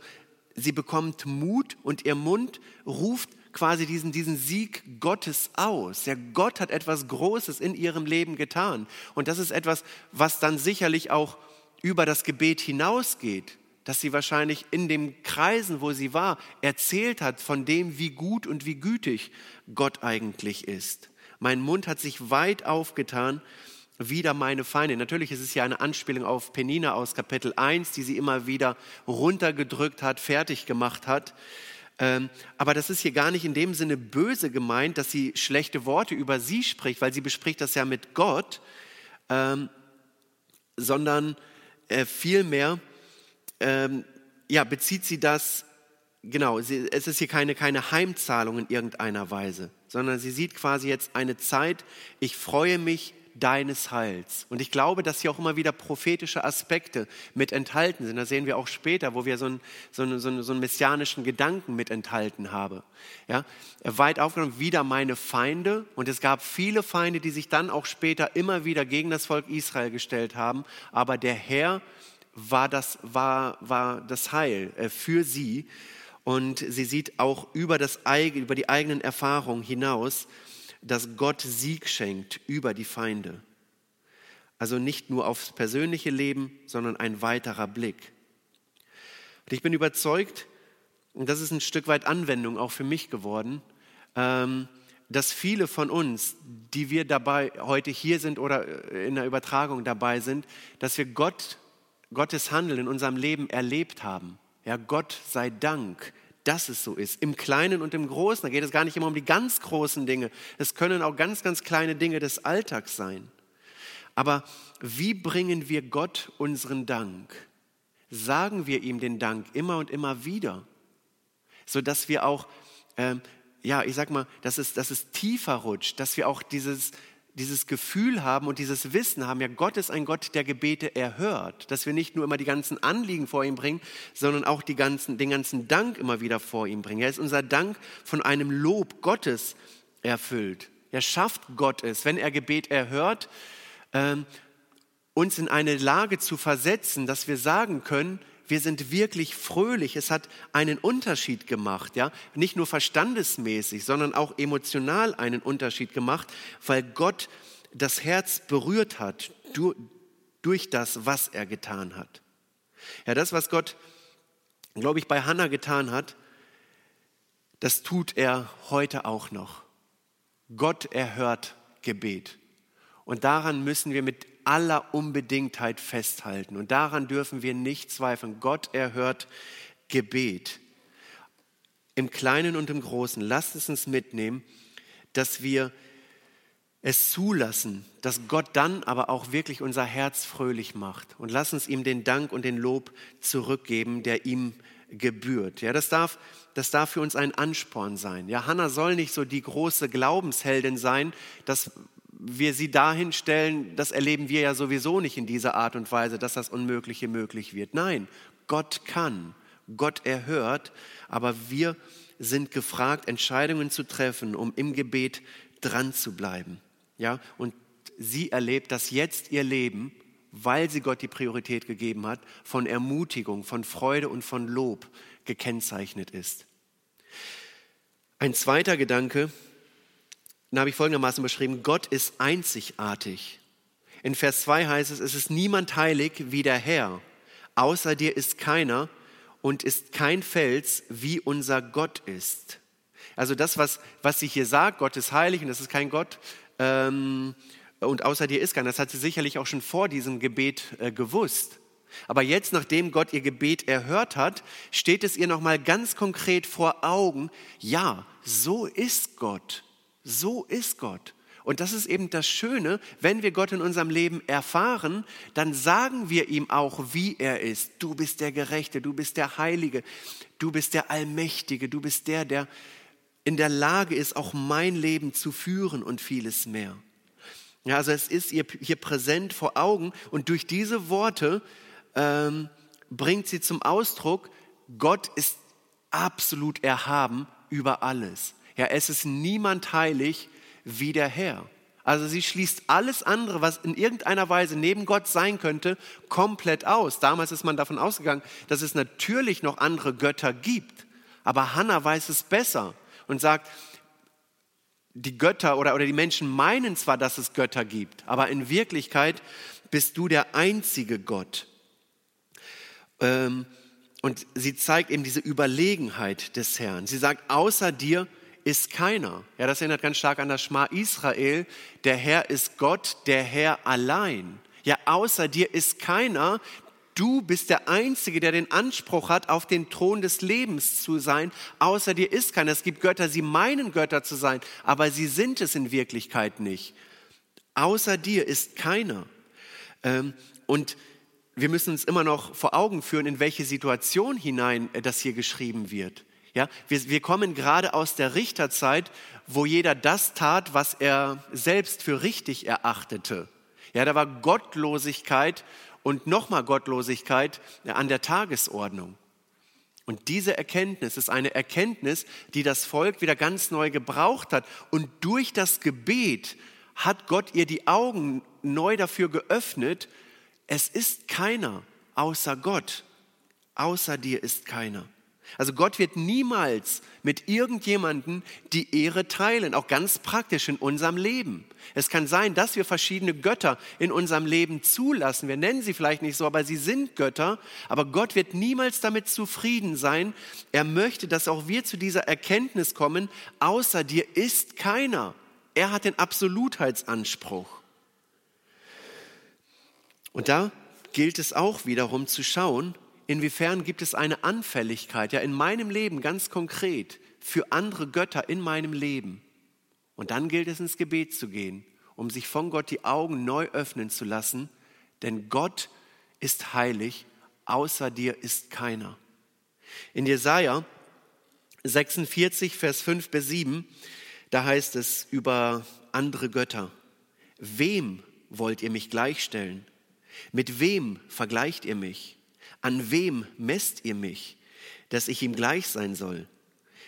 [SPEAKER 1] sie bekommt Mut und ihr Mund ruft quasi diesen, diesen Sieg Gottes aus. Ja, Gott hat etwas Großes in ihrem Leben getan. Und das ist etwas, was dann sicherlich auch über das Gebet hinausgeht dass sie wahrscheinlich in den Kreisen, wo sie war, erzählt hat von dem, wie gut und wie gütig Gott eigentlich ist. Mein Mund hat sich weit aufgetan, wieder meine Feinde. Natürlich ist es ja eine Anspielung auf Penina aus Kapitel 1, die sie immer wieder runtergedrückt hat, fertig gemacht hat. Ähm, aber das ist hier gar nicht in dem Sinne böse gemeint, dass sie schlechte Worte über sie spricht, weil sie bespricht das ja mit Gott, ähm, sondern äh, vielmehr ähm, ja, bezieht sie das, genau, sie, es ist hier keine, keine Heimzahlung in irgendeiner Weise, sondern sie sieht quasi jetzt eine Zeit, ich freue mich deines Heils. Und ich glaube, dass hier auch immer wieder prophetische Aspekte mit enthalten sind. Da sehen wir auch später, wo wir so einen, so einen, so einen, so einen messianischen Gedanken mit enthalten haben. Ja? Weit aufgenommen, wieder meine Feinde. Und es gab viele Feinde, die sich dann auch später immer wieder gegen das Volk Israel gestellt haben. Aber der Herr war das, war, war das Heil äh, für sie. Und sie sieht auch über, das, über die eigenen Erfahrungen hinaus, dass Gott Sieg schenkt über die Feinde. Also nicht nur aufs persönliche Leben, sondern ein weiterer Blick. Und ich bin überzeugt, und das ist ein Stück weit Anwendung auch für mich geworden, ähm, dass viele von uns, die wir dabei heute hier sind oder in der Übertragung dabei sind, dass wir Gott, Gottes Handeln in unserem Leben erlebt haben. Ja, Gott sei Dank, dass es so ist. Im Kleinen und im Großen. Da geht es gar nicht immer um die ganz großen Dinge. Es können auch ganz, ganz kleine Dinge des Alltags sein. Aber wie bringen wir Gott unseren Dank? Sagen wir ihm den Dank immer und immer wieder, sodass wir auch, ähm, ja, ich sag mal, dass es, dass es tiefer rutscht, dass wir auch dieses, dieses Gefühl haben und dieses Wissen haben, ja, Gott ist ein Gott, der Gebete erhört, dass wir nicht nur immer die ganzen Anliegen vor ihm bringen, sondern auch die ganzen, den ganzen Dank immer wieder vor ihm bringen. Er ist unser Dank von einem Lob Gottes erfüllt. Er schafft Gott es, wenn er Gebet erhört, ähm, uns in eine Lage zu versetzen, dass wir sagen können, wir sind wirklich fröhlich. Es hat einen Unterschied gemacht, ja, nicht nur verstandesmäßig, sondern auch emotional einen Unterschied gemacht, weil Gott das Herz berührt hat durch das, was er getan hat. Ja, das, was Gott, glaube ich, bei Hannah getan hat, das tut er heute auch noch. Gott erhört Gebet. Und daran müssen wir mit aller Unbedingtheit festhalten. Und daran dürfen wir nicht zweifeln. Gott erhört Gebet. Im Kleinen und im Großen. Lasst es uns mitnehmen, dass wir es zulassen, dass Gott dann aber auch wirklich unser Herz fröhlich macht. Und lass uns ihm den Dank und den Lob zurückgeben, der ihm gebührt. Ja, das darf, das darf für uns ein Ansporn sein. Ja, Hannah soll nicht so die große Glaubensheldin sein, das wir sie dahin stellen, das erleben wir ja sowieso nicht in dieser Art und Weise, dass das Unmögliche möglich wird. Nein, Gott kann, Gott erhört, aber wir sind gefragt, Entscheidungen zu treffen, um im Gebet dran zu bleiben. Ja, und sie erlebt, dass jetzt ihr Leben, weil sie Gott die Priorität gegeben hat, von Ermutigung, von Freude und von Lob gekennzeichnet ist. Ein zweiter Gedanke, dann habe ich folgendermaßen beschrieben, Gott ist einzigartig. In Vers 2 heißt es, es ist niemand heilig wie der Herr. Außer dir ist keiner und ist kein Fels, wie unser Gott ist. Also das, was, was sie hier sagt, Gott ist heilig und das ist kein Gott ähm, und außer dir ist keiner, das hat sie sicherlich auch schon vor diesem Gebet äh, gewusst. Aber jetzt, nachdem Gott ihr Gebet erhört hat, steht es ihr nochmal ganz konkret vor Augen, ja, so ist Gott. So ist Gott. Und das ist eben das Schöne, wenn wir Gott in unserem Leben erfahren, dann sagen wir ihm auch, wie er ist. Du bist der Gerechte, du bist der Heilige, du bist der Allmächtige, du bist der, der in der Lage ist, auch mein Leben zu führen und vieles mehr. Ja, also es ist ihr hier präsent vor Augen und durch diese Worte ähm, bringt sie zum Ausdruck, Gott ist absolut erhaben über alles. Ja, es ist niemand heilig wie der Herr. Also sie schließt alles andere, was in irgendeiner Weise neben Gott sein könnte, komplett aus. Damals ist man davon ausgegangen, dass es natürlich noch andere Götter gibt. Aber Hannah weiß es besser und sagt, die Götter oder, oder die Menschen meinen zwar, dass es Götter gibt, aber in Wirklichkeit bist du der einzige Gott. Ähm, und sie zeigt eben diese Überlegenheit des Herrn. Sie sagt, außer dir ist keiner. Ja, das erinnert ganz stark an das Schma Israel. Der Herr ist Gott, der Herr allein. Ja, außer dir ist keiner. Du bist der Einzige, der den Anspruch hat, auf den Thron des Lebens zu sein. Außer dir ist keiner. Es gibt Götter, sie meinen Götter zu sein, aber sie sind es in Wirklichkeit nicht. Außer dir ist keiner. Ähm, und wir müssen uns immer noch vor Augen führen, in welche Situation hinein äh, das hier geschrieben wird. Ja, wir, wir kommen gerade aus der Richterzeit, wo jeder das tat, was er selbst für richtig erachtete. Ja, da war Gottlosigkeit und nochmal Gottlosigkeit an der Tagesordnung. Und diese Erkenntnis ist eine Erkenntnis, die das Volk wieder ganz neu gebraucht hat. Und durch das Gebet hat Gott ihr die Augen neu dafür geöffnet. Es ist keiner außer Gott. Außer dir ist keiner. Also Gott wird niemals mit irgendjemandem die Ehre teilen, auch ganz praktisch in unserem Leben. Es kann sein, dass wir verschiedene Götter in unserem Leben zulassen. Wir nennen sie vielleicht nicht so, aber sie sind Götter. Aber Gott wird niemals damit zufrieden sein. Er möchte, dass auch wir zu dieser Erkenntnis kommen, außer dir ist keiner. Er hat den Absolutheitsanspruch. Und da gilt es auch wiederum zu schauen, inwiefern gibt es eine Anfälligkeit, ja in meinem Leben ganz konkret, für andere Götter in meinem Leben. Und dann gilt es ins Gebet zu gehen, um sich von Gott die Augen neu öffnen zu lassen, denn Gott ist heilig, außer dir ist keiner. In Jesaja 46, Vers 5 bis 7, da heißt es über andere Götter: Wem wollt ihr mich gleichstellen? Mit wem vergleicht ihr mich? An wem messt ihr mich, dass ich ihm gleich sein soll?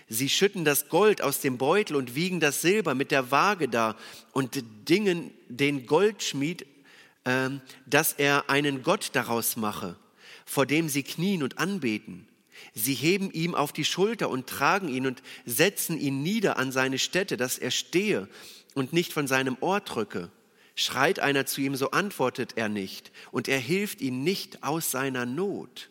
[SPEAKER 1] Sie schütten das Gold aus dem Beutel und wiegen das Silber mit der Waage da und dingen den Goldschmied, äh, dass er einen Gott daraus mache, vor dem sie knien und anbeten. Sie heben ihm auf die Schulter und tragen ihn und setzen ihn nieder an seine Stätte, dass er stehe und nicht von seinem Ohr drücke. Schreit einer zu ihm, so antwortet er nicht und er hilft ihm nicht aus seiner Not.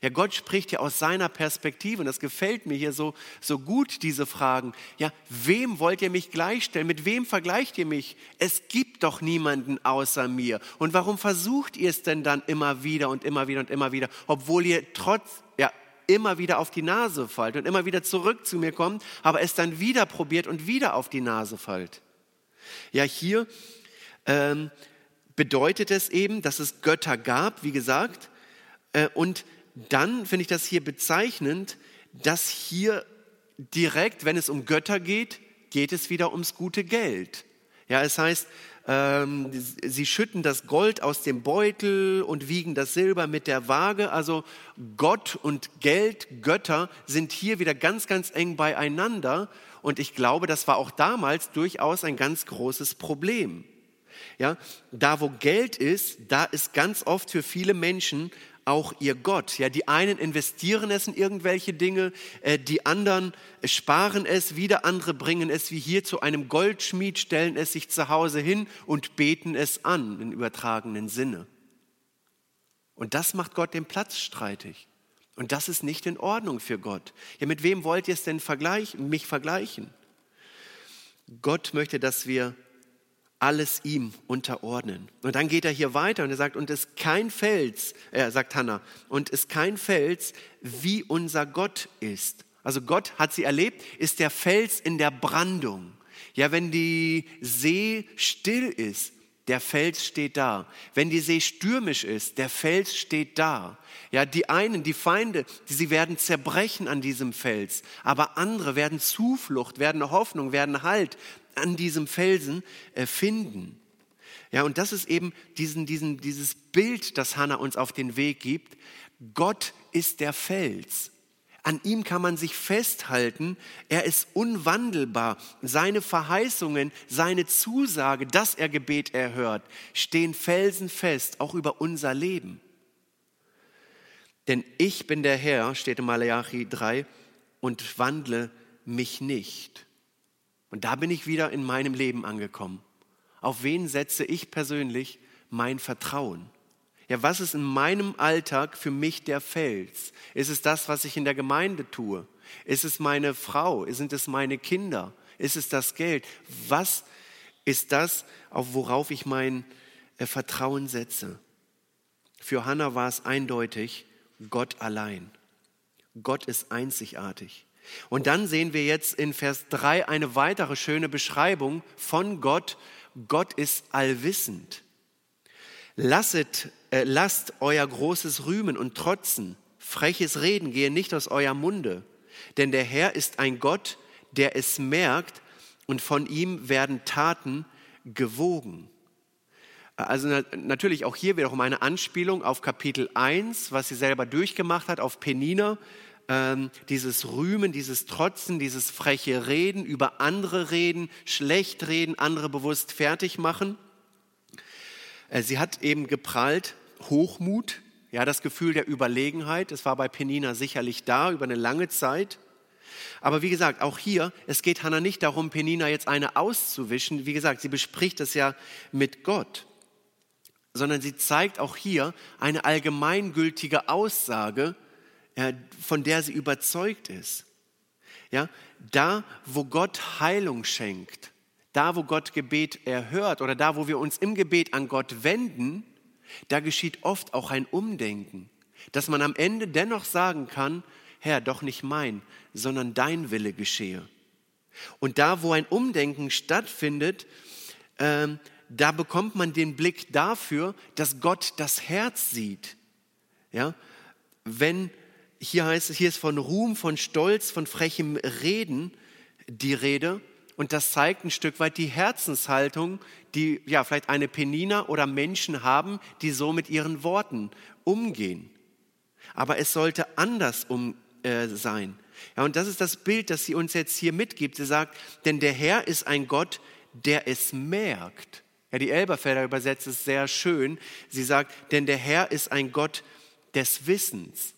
[SPEAKER 1] Ja, Gott spricht ja aus seiner Perspektive und das gefällt mir hier so, so gut, diese Fragen. Ja, wem wollt ihr mich gleichstellen? Mit wem vergleicht ihr mich? Es gibt doch niemanden außer mir. Und warum versucht ihr es denn dann immer wieder und immer wieder und immer wieder, obwohl ihr trotz, ja, immer wieder auf die Nase fallt und immer wieder zurück zu mir kommt, aber es dann wieder probiert und wieder auf die Nase fallt? Ja, hier ähm, bedeutet es eben, dass es Götter gab, wie gesagt. Äh, und dann finde ich das hier bezeichnend, dass hier direkt, wenn es um Götter geht, geht es wieder ums gute Geld. Ja, es heißt, ähm, sie schütten das Gold aus dem Beutel und wiegen das Silber mit der Waage. Also Gott und Geld, Götter sind hier wieder ganz, ganz eng beieinander. Und ich glaube, das war auch damals durchaus ein ganz großes Problem. Ja, da wo Geld ist, da ist ganz oft für viele Menschen auch ihr Gott. Ja, die einen investieren es in irgendwelche Dinge, äh, die anderen sparen es, wieder andere bringen es wie hier zu einem Goldschmied, stellen es sich zu Hause hin und beten es an im übertragenen Sinne. Und das macht Gott den Platz streitig. Und das ist nicht in Ordnung für Gott. Ja, mit wem wollt ihr es denn vergleichen, mich vergleichen? Gott möchte, dass wir alles ihm unterordnen. Und dann geht er hier weiter und er sagt, und es ist kein Fels, er sagt Hannah, und es ist kein Fels, wie unser Gott ist. Also Gott hat sie erlebt, ist der Fels in der Brandung. Ja, wenn die See still ist, der Fels steht da. Wenn die See stürmisch ist, der Fels steht da. Ja, die einen, die Feinde, die, sie werden zerbrechen an diesem Fels, aber andere werden Zuflucht, werden Hoffnung, werden Halt an diesem Felsen äh, finden. Ja, und das ist eben diesen, diesen, dieses Bild, das Hannah uns auf den Weg gibt. Gott ist der Fels. An ihm kann man sich festhalten. Er ist unwandelbar. Seine Verheißungen, seine Zusage, dass er Gebet erhört, stehen felsenfest, auch über unser Leben. Denn ich bin der Herr, steht in Malachi 3, und wandle mich nicht. Und da bin ich wieder in meinem Leben angekommen. Auf wen setze ich persönlich mein Vertrauen? Ja, was ist in meinem Alltag für mich der Fels? Ist es das, was ich in der Gemeinde tue? Ist es meine Frau? Sind es meine Kinder? Ist es das Geld? Was ist das, auf worauf ich mein äh, Vertrauen setze? Für Hannah war es eindeutig Gott allein. Gott ist einzigartig. Und dann sehen wir jetzt in Vers 3 eine weitere schöne Beschreibung von Gott. Gott ist allwissend. Lasset, äh, lasst euer großes Rühmen und Trotzen, freches Reden gehe nicht aus eurem Munde. Denn der Herr ist ein Gott, der es merkt und von ihm werden Taten gewogen. Also natürlich auch hier wiederum eine Anspielung auf Kapitel 1, was sie selber durchgemacht hat, auf Penina, ähm, dieses Rühmen, dieses Trotzen, dieses freche Reden, über andere reden, schlecht reden, andere bewusst fertig machen. Äh, sie hat eben geprallt, Hochmut, ja, das Gefühl der Überlegenheit. Es war bei Penina sicherlich da über eine lange Zeit. Aber wie gesagt, auch hier, es geht Hannah nicht darum, Penina jetzt eine auszuwischen. Wie gesagt, sie bespricht es ja mit Gott. Sondern sie zeigt auch hier eine allgemeingültige Aussage, von der sie überzeugt ist. Ja, da, wo Gott Heilung schenkt, da, wo Gott Gebet erhört oder da, wo wir uns im Gebet an Gott wenden, da geschieht oft auch ein Umdenken, dass man am Ende dennoch sagen kann, Herr, doch nicht mein, sondern dein Wille geschehe. Und da, wo ein Umdenken stattfindet, ähm, da bekommt man den Blick dafür, dass Gott das Herz sieht. Ja, wenn hier heißt es, hier ist von Ruhm, von Stolz, von frechem Reden die Rede. Und das zeigt ein Stück weit die Herzenshaltung, die ja vielleicht eine Penina oder Menschen haben, die so mit ihren Worten umgehen. Aber es sollte anders um, äh, sein. Ja, und das ist das Bild, das sie uns jetzt hier mitgibt. Sie sagt, denn der Herr ist ein Gott, der es merkt. Ja, die Elberfelder übersetzt es sehr schön. Sie sagt, denn der Herr ist ein Gott des Wissens.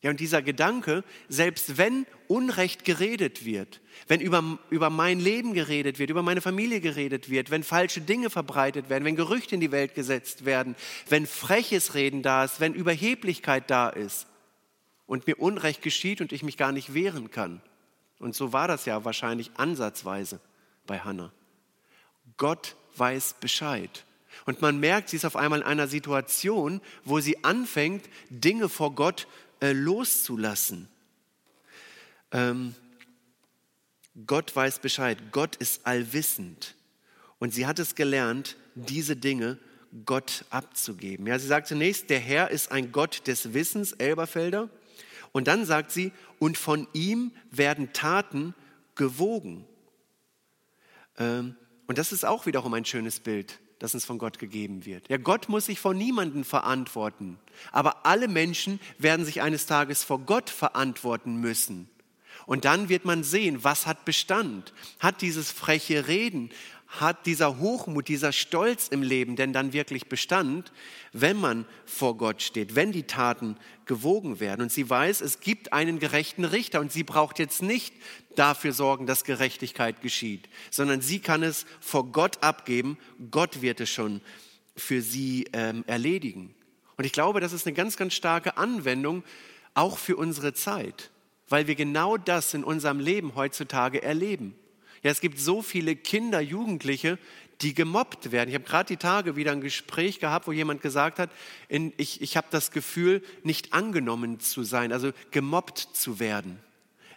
[SPEAKER 1] Ja, und dieser Gedanke, selbst wenn Unrecht geredet wird, wenn über, über mein Leben geredet wird, über meine Familie geredet wird, wenn falsche Dinge verbreitet werden, wenn Gerüchte in die Welt gesetzt werden, wenn freches Reden da ist, wenn Überheblichkeit da ist und mir Unrecht geschieht und ich mich gar nicht wehren kann. Und so war das ja wahrscheinlich ansatzweise bei Hannah. Gott weiß Bescheid. Und man merkt, sie ist auf einmal in einer Situation, wo sie anfängt, Dinge vor Gott äh, loszulassen. Ähm, Gott weiß Bescheid, Gott ist allwissend. Und sie hat es gelernt, diese Dinge Gott abzugeben. Ja, sie sagt zunächst, der Herr ist ein Gott des Wissens, Elberfelder. Und dann sagt sie, und von ihm werden Taten gewogen. Ähm, und das ist auch wiederum ein schönes Bild das uns von Gott gegeben wird. Ja, Gott muss sich vor niemanden verantworten, aber alle Menschen werden sich eines Tages vor Gott verantworten müssen. Und dann wird man sehen, was hat Bestand? Hat dieses freche Reden, hat dieser Hochmut, dieser Stolz im Leben denn dann wirklich Bestand, wenn man vor Gott steht, wenn die Taten gewogen werden. Und sie weiß, es gibt einen gerechten Richter und sie braucht jetzt nicht dafür sorgen, dass Gerechtigkeit geschieht, sondern sie kann es vor Gott abgeben. Gott wird es schon für sie ähm, erledigen. Und ich glaube, das ist eine ganz, ganz starke Anwendung auch für unsere Zeit, weil wir genau das in unserem Leben heutzutage erleben. Ja, es gibt so viele Kinder, Jugendliche, die gemobbt werden. Ich habe gerade die Tage wieder ein Gespräch gehabt, wo jemand gesagt hat, in, ich, ich habe das Gefühl, nicht angenommen zu sein, also gemobbt zu werden.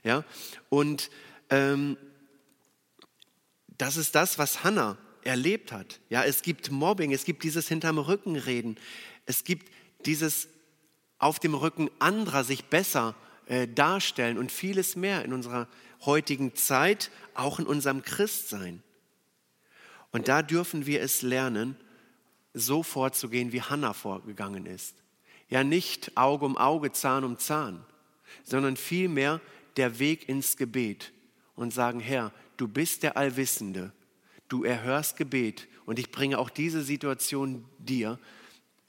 [SPEAKER 1] Ja, und ähm, das ist das, was Hannah erlebt hat. Ja, es gibt Mobbing, es gibt dieses hinterm Rücken reden, es gibt dieses auf dem Rücken anderer sich besser äh, darstellen und vieles mehr in unserer heutigen Zeit, auch in unserem Christsein. Und da dürfen wir es lernen, so vorzugehen, wie Hannah vorgegangen ist. Ja, nicht Auge um Auge, Zahn um Zahn, sondern vielmehr der Weg ins Gebet und sagen, Herr, du bist der Allwissende, du erhörst Gebet und ich bringe auch diese Situation dir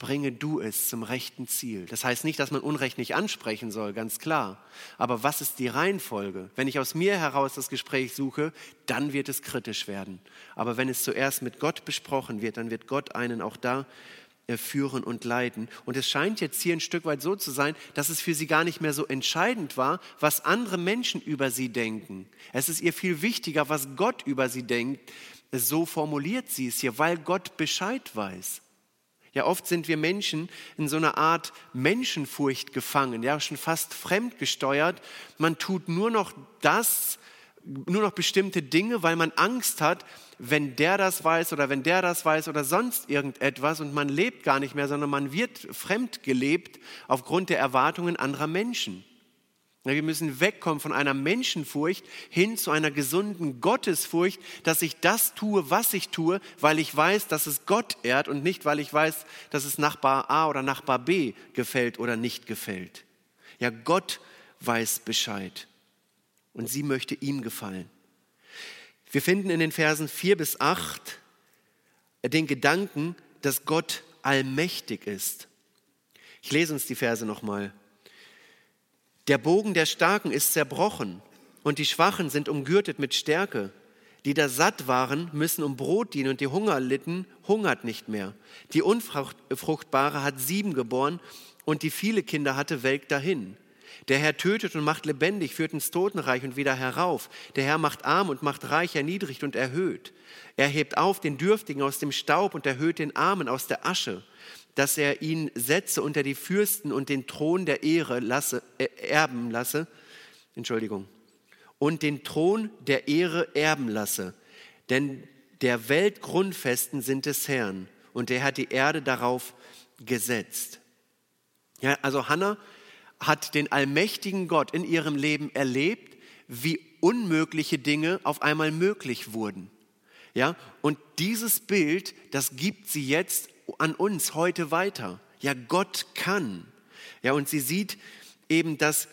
[SPEAKER 1] bringe du es zum rechten Ziel. Das heißt nicht, dass man Unrecht nicht ansprechen soll, ganz klar. Aber was ist die Reihenfolge? Wenn ich aus mir heraus das Gespräch suche, dann wird es kritisch werden. Aber wenn es zuerst mit Gott besprochen wird, dann wird Gott einen auch da äh, führen und leiten. Und es scheint jetzt hier ein Stück weit so zu sein, dass es für sie gar nicht mehr so entscheidend war, was andere Menschen über sie denken. Es ist ihr viel wichtiger, was Gott über sie denkt. So formuliert sie es hier, weil Gott Bescheid weiß. Ja, oft sind wir Menschen in so einer Art Menschenfurcht gefangen, ja, schon fast fremdgesteuert. Man tut nur noch das, nur noch bestimmte Dinge, weil man Angst hat, wenn der das weiß oder wenn der das weiß oder sonst irgendetwas und man lebt gar nicht mehr, sondern man wird fremd gelebt aufgrund der Erwartungen anderer Menschen. Wir müssen wegkommen von einer Menschenfurcht hin zu einer gesunden Gottesfurcht, dass ich das tue, was ich tue, weil ich weiß, dass es Gott ehrt und nicht, weil ich weiß, dass es Nachbar A oder Nachbar B gefällt oder nicht gefällt. Ja, Gott weiß Bescheid und sie möchte ihm gefallen. Wir finden in den Versen 4 bis 8 den Gedanken, dass Gott allmächtig ist. Ich lese uns die Verse nochmal. Der Bogen der Starken ist zerbrochen und die Schwachen sind umgürtet mit Stärke. Die da satt waren, müssen um Brot dienen und die Hunger litten, hungert nicht mehr. Die Unfruchtbare hat sieben geboren und die viele Kinder hatte, welkt dahin. Der Herr tötet und macht lebendig, führt ins Totenreich und wieder herauf. Der Herr macht arm und macht reich, erniedrigt und erhöht. Er hebt auf den Dürftigen aus dem Staub und erhöht den Armen aus der Asche dass er ihn setze unter die Fürsten und den Thron der Ehre lasse, äh, erben lasse, Entschuldigung, und den Thron der Ehre erben lasse. Denn der Welt Grundfesten sind des Herrn und er hat die Erde darauf gesetzt. Ja, also Hannah hat den allmächtigen Gott in ihrem Leben erlebt, wie unmögliche Dinge auf einmal möglich wurden. Ja, und dieses Bild, das gibt sie jetzt an uns heute weiter. Ja, Gott kann. Ja, und sie sieht eben, dass,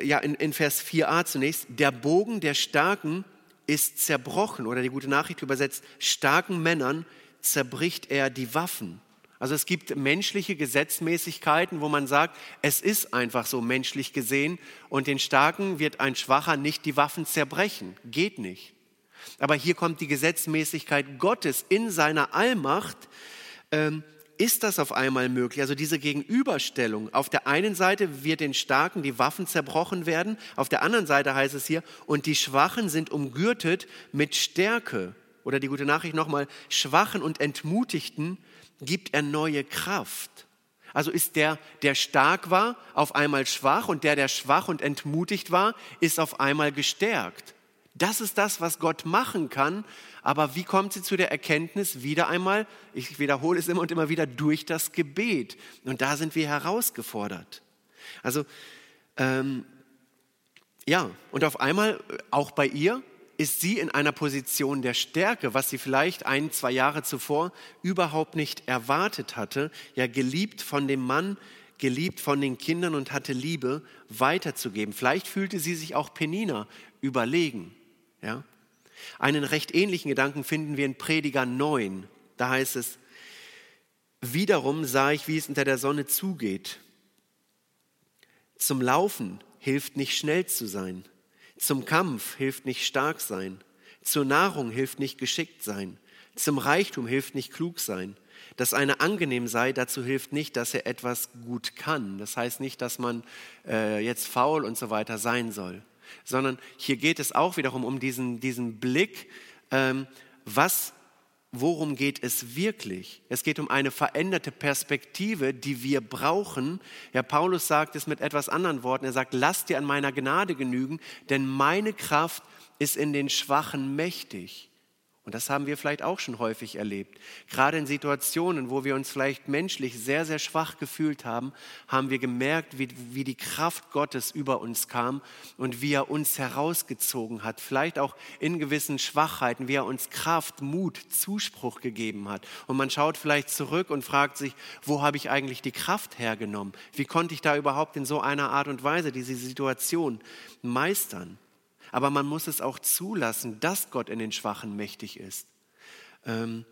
[SPEAKER 1] ja, in, in Vers 4a zunächst, der Bogen der Starken ist zerbrochen oder die gute Nachricht übersetzt, starken Männern zerbricht er die Waffen. Also es gibt menschliche Gesetzmäßigkeiten, wo man sagt, es ist einfach so menschlich gesehen und den Starken wird ein Schwacher nicht die Waffen zerbrechen. Geht nicht. Aber hier kommt die Gesetzmäßigkeit Gottes in seiner Allmacht, ähm, ist das auf einmal möglich. Also diese Gegenüberstellung. Auf der einen Seite wird den Starken die Waffen zerbrochen werden, auf der anderen Seite heißt es hier, und die Schwachen sind umgürtet mit Stärke. Oder die gute Nachricht nochmal, Schwachen und Entmutigten gibt er neue Kraft. Also ist der, der stark war, auf einmal schwach und der, der schwach und entmutigt war, ist auf einmal gestärkt. Das ist das, was Gott machen kann. Aber wie kommt sie zu der Erkenntnis? Wieder einmal, ich wiederhole es immer und immer wieder, durch das Gebet. Und da sind wir herausgefordert. Also, ähm, ja, und auf einmal, auch bei ihr, ist sie in einer Position der Stärke, was sie vielleicht ein, zwei Jahre zuvor überhaupt nicht erwartet hatte. Ja, geliebt von dem Mann, geliebt von den Kindern und hatte Liebe weiterzugeben. Vielleicht fühlte sie sich auch Penina überlegen. Ja? Einen recht ähnlichen Gedanken finden wir in Prediger 9. Da heißt es, wiederum sah ich, wie es unter der Sonne zugeht. Zum Laufen hilft nicht schnell zu sein. Zum Kampf hilft nicht stark sein. Zur Nahrung hilft nicht geschickt sein. Zum Reichtum hilft nicht klug sein. Dass eine angenehm sei, dazu hilft nicht, dass er etwas gut kann. Das heißt nicht, dass man äh, jetzt faul und so weiter sein soll sondern hier geht es auch wiederum um diesen, diesen Blick, ähm, was, worum geht es wirklich? Es geht um eine veränderte Perspektive, die wir brauchen. Ja, Paulus sagt es mit etwas anderen Worten. Er sagt, lass dir an meiner Gnade genügen, denn meine Kraft ist in den Schwachen mächtig. Und das haben wir vielleicht auch schon häufig erlebt. Gerade in Situationen, wo wir uns vielleicht menschlich sehr, sehr schwach gefühlt haben, haben wir gemerkt, wie, wie die Kraft Gottes über uns kam und wie er uns herausgezogen hat. Vielleicht auch in gewissen Schwachheiten, wie er uns Kraft, Mut, Zuspruch gegeben hat. Und man schaut vielleicht zurück und fragt sich, wo habe ich eigentlich die Kraft hergenommen? Wie konnte ich da überhaupt in so einer Art und Weise diese Situation meistern? Aber man muss es auch zulassen, dass Gott in den Schwachen mächtig ist. Ähm,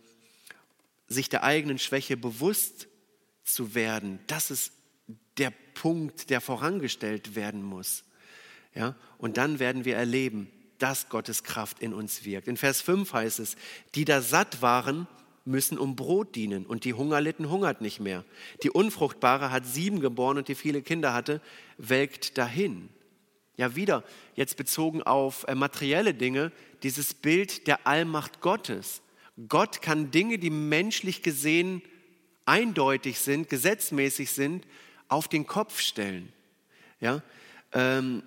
[SPEAKER 1] sich der eigenen Schwäche bewusst zu werden, das ist der Punkt, der vorangestellt werden muss. Ja? Und dann werden wir erleben, dass Gottes Kraft in uns wirkt. In Vers 5 heißt es, die da satt waren, müssen um Brot dienen und die Hungerlitten hungert nicht mehr. Die Unfruchtbare hat sieben geboren und die viele Kinder hatte, welkt dahin. Ja, wieder jetzt bezogen auf äh, materielle Dinge, dieses Bild der Allmacht Gottes. Gott kann Dinge, die menschlich gesehen eindeutig sind, gesetzmäßig sind, auf den Kopf stellen. Ja, ähm,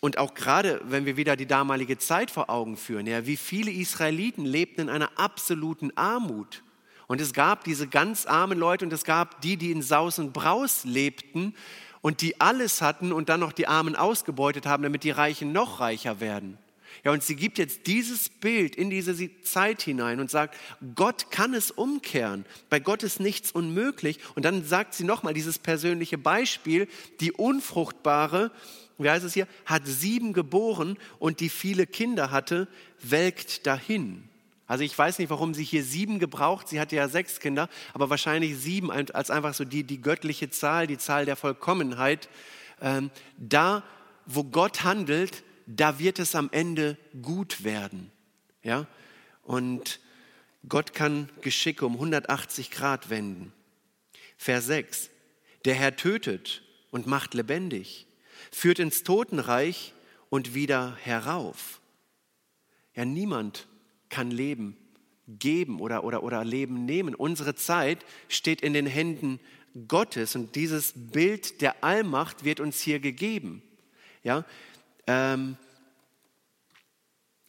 [SPEAKER 1] und auch gerade, wenn wir wieder die damalige Zeit vor Augen führen, ja, wie viele Israeliten lebten in einer absoluten Armut. Und es gab diese ganz armen Leute und es gab die, die in Saus und Braus lebten und die alles hatten und dann noch die Armen ausgebeutet haben, damit die Reichen noch reicher werden. Ja, und sie gibt jetzt dieses Bild in diese Zeit hinein und sagt, Gott kann es umkehren. Bei Gott ist nichts unmöglich. Und dann sagt sie nochmal dieses persönliche Beispiel, die Unfruchtbare, wie heißt es hier, hat sieben geboren und die viele Kinder hatte, welkt dahin. Also ich weiß nicht, warum sie hier sieben gebraucht. Sie hatte ja sechs Kinder, aber wahrscheinlich sieben als einfach so die, die göttliche Zahl, die Zahl der Vollkommenheit. Ähm, da, wo Gott handelt, da wird es am Ende gut werden. Ja? Und Gott kann Geschicke um 180 Grad wenden. Vers 6. Der Herr tötet und macht lebendig, führt ins Totenreich und wieder herauf. Ja, niemand kann Leben geben oder, oder, oder Leben nehmen. Unsere Zeit steht in den Händen Gottes und dieses Bild der Allmacht wird uns hier gegeben. Ja, ähm,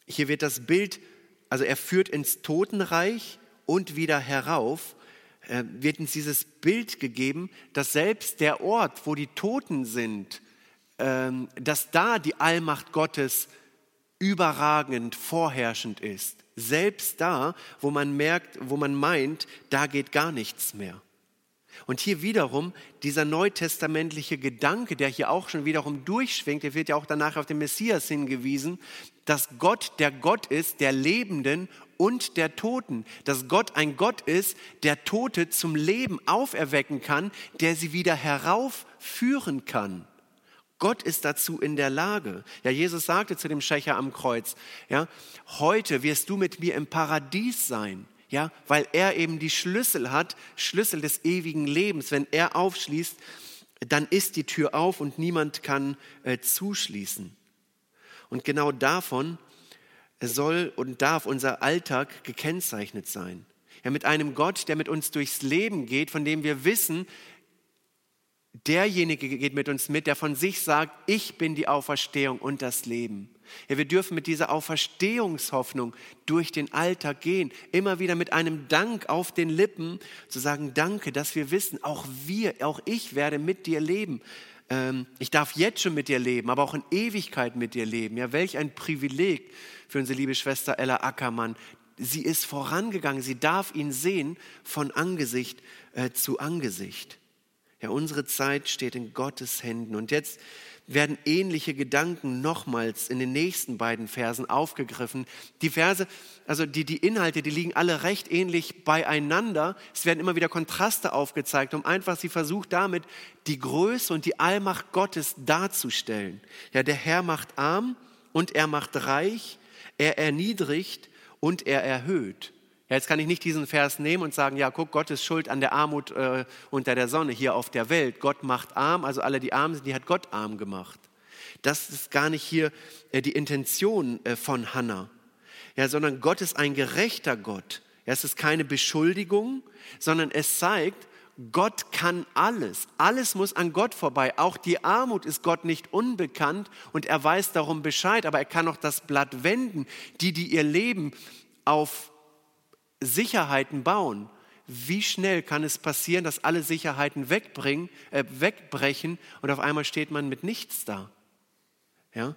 [SPEAKER 1] hier wird das Bild, also er führt ins Totenreich und wieder herauf, äh, wird uns dieses Bild gegeben, dass selbst der Ort, wo die Toten sind, ähm, dass da die Allmacht Gottes überragend, vorherrschend ist. Selbst da, wo man merkt, wo man meint, da geht gar nichts mehr. Und hier wiederum dieser neutestamentliche Gedanke, der hier auch schon wiederum durchschwingt, der wird ja auch danach auf den Messias hingewiesen, dass Gott der Gott ist der Lebenden und der Toten, dass Gott ein Gott ist, der Tote zum Leben auferwecken kann, der sie wieder heraufführen kann. Gott ist dazu in der Lage. Ja, Jesus sagte zu dem Schächer am Kreuz, ja, heute wirst du mit mir im Paradies sein ja, weil er eben die Schlüssel hat, Schlüssel des ewigen Lebens. Wenn er aufschließt, dann ist die Tür auf und niemand kann äh, zuschließen. Und genau davon soll und darf unser Alltag gekennzeichnet sein. Ja, mit einem Gott, der mit uns durchs Leben geht, von dem wir wissen, derjenige geht mit uns mit, der von sich sagt, ich bin die Auferstehung und das Leben. Ja, wir dürfen mit dieser Auferstehungshoffnung durch den Alltag gehen, immer wieder mit einem Dank auf den Lippen zu sagen, danke, dass wir wissen, auch wir, auch ich werde mit dir leben. Ähm, ich darf jetzt schon mit dir leben, aber auch in Ewigkeit mit dir leben. Ja, welch ein Privileg für unsere liebe Schwester Ella Ackermann. Sie ist vorangegangen, sie darf ihn sehen von Angesicht äh, zu Angesicht. Ja, unsere Zeit steht in Gottes Händen. Und jetzt werden ähnliche Gedanken nochmals in den nächsten beiden Versen aufgegriffen. Die Verse, also die, die Inhalte, die liegen alle recht ähnlich beieinander. Es werden immer wieder Kontraste aufgezeigt, um einfach, sie versucht damit, die Größe und die Allmacht Gottes darzustellen. Ja, der Herr macht arm und er macht reich, er erniedrigt und er erhöht. Jetzt kann ich nicht diesen Vers nehmen und sagen, ja, guck, Gott ist schuld an der Armut äh, unter der Sonne hier auf der Welt. Gott macht arm, also alle, die arm sind, die hat Gott arm gemacht. Das ist gar nicht hier äh, die Intention äh, von Hannah, ja, sondern Gott ist ein gerechter Gott. Ja, es ist keine Beschuldigung, sondern es zeigt, Gott kann alles. Alles muss an Gott vorbei. Auch die Armut ist Gott nicht unbekannt und er weiß darum Bescheid, aber er kann auch das Blatt wenden. Die, die ihr Leben auf Sicherheiten bauen, wie schnell kann es passieren, dass alle Sicherheiten wegbringen, äh, wegbrechen und auf einmal steht man mit nichts da? Ja?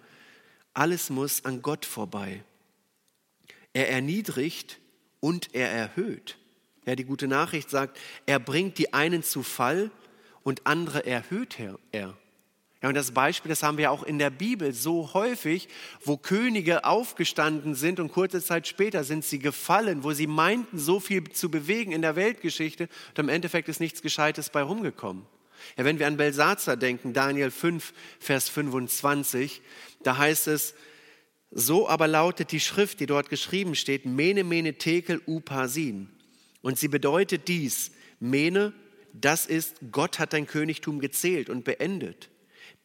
[SPEAKER 1] Alles muss an Gott vorbei. Er erniedrigt und er erhöht. Ja, die gute Nachricht sagt, er bringt die einen zu Fall und andere erhöht er. Ja, und das Beispiel, das haben wir auch in der Bibel so häufig, wo Könige aufgestanden sind und kurze Zeit später sind sie gefallen, wo sie meinten, so viel zu bewegen in der Weltgeschichte und im Endeffekt ist nichts Gescheites bei rumgekommen. Ja, wenn wir an Belsazar denken, Daniel 5, Vers 25, da heißt es, so aber lautet die Schrift, die dort geschrieben steht, Mene, Mene, Tekel, Upasin. Und sie bedeutet dies, Mene, das ist, Gott hat dein Königtum gezählt und beendet.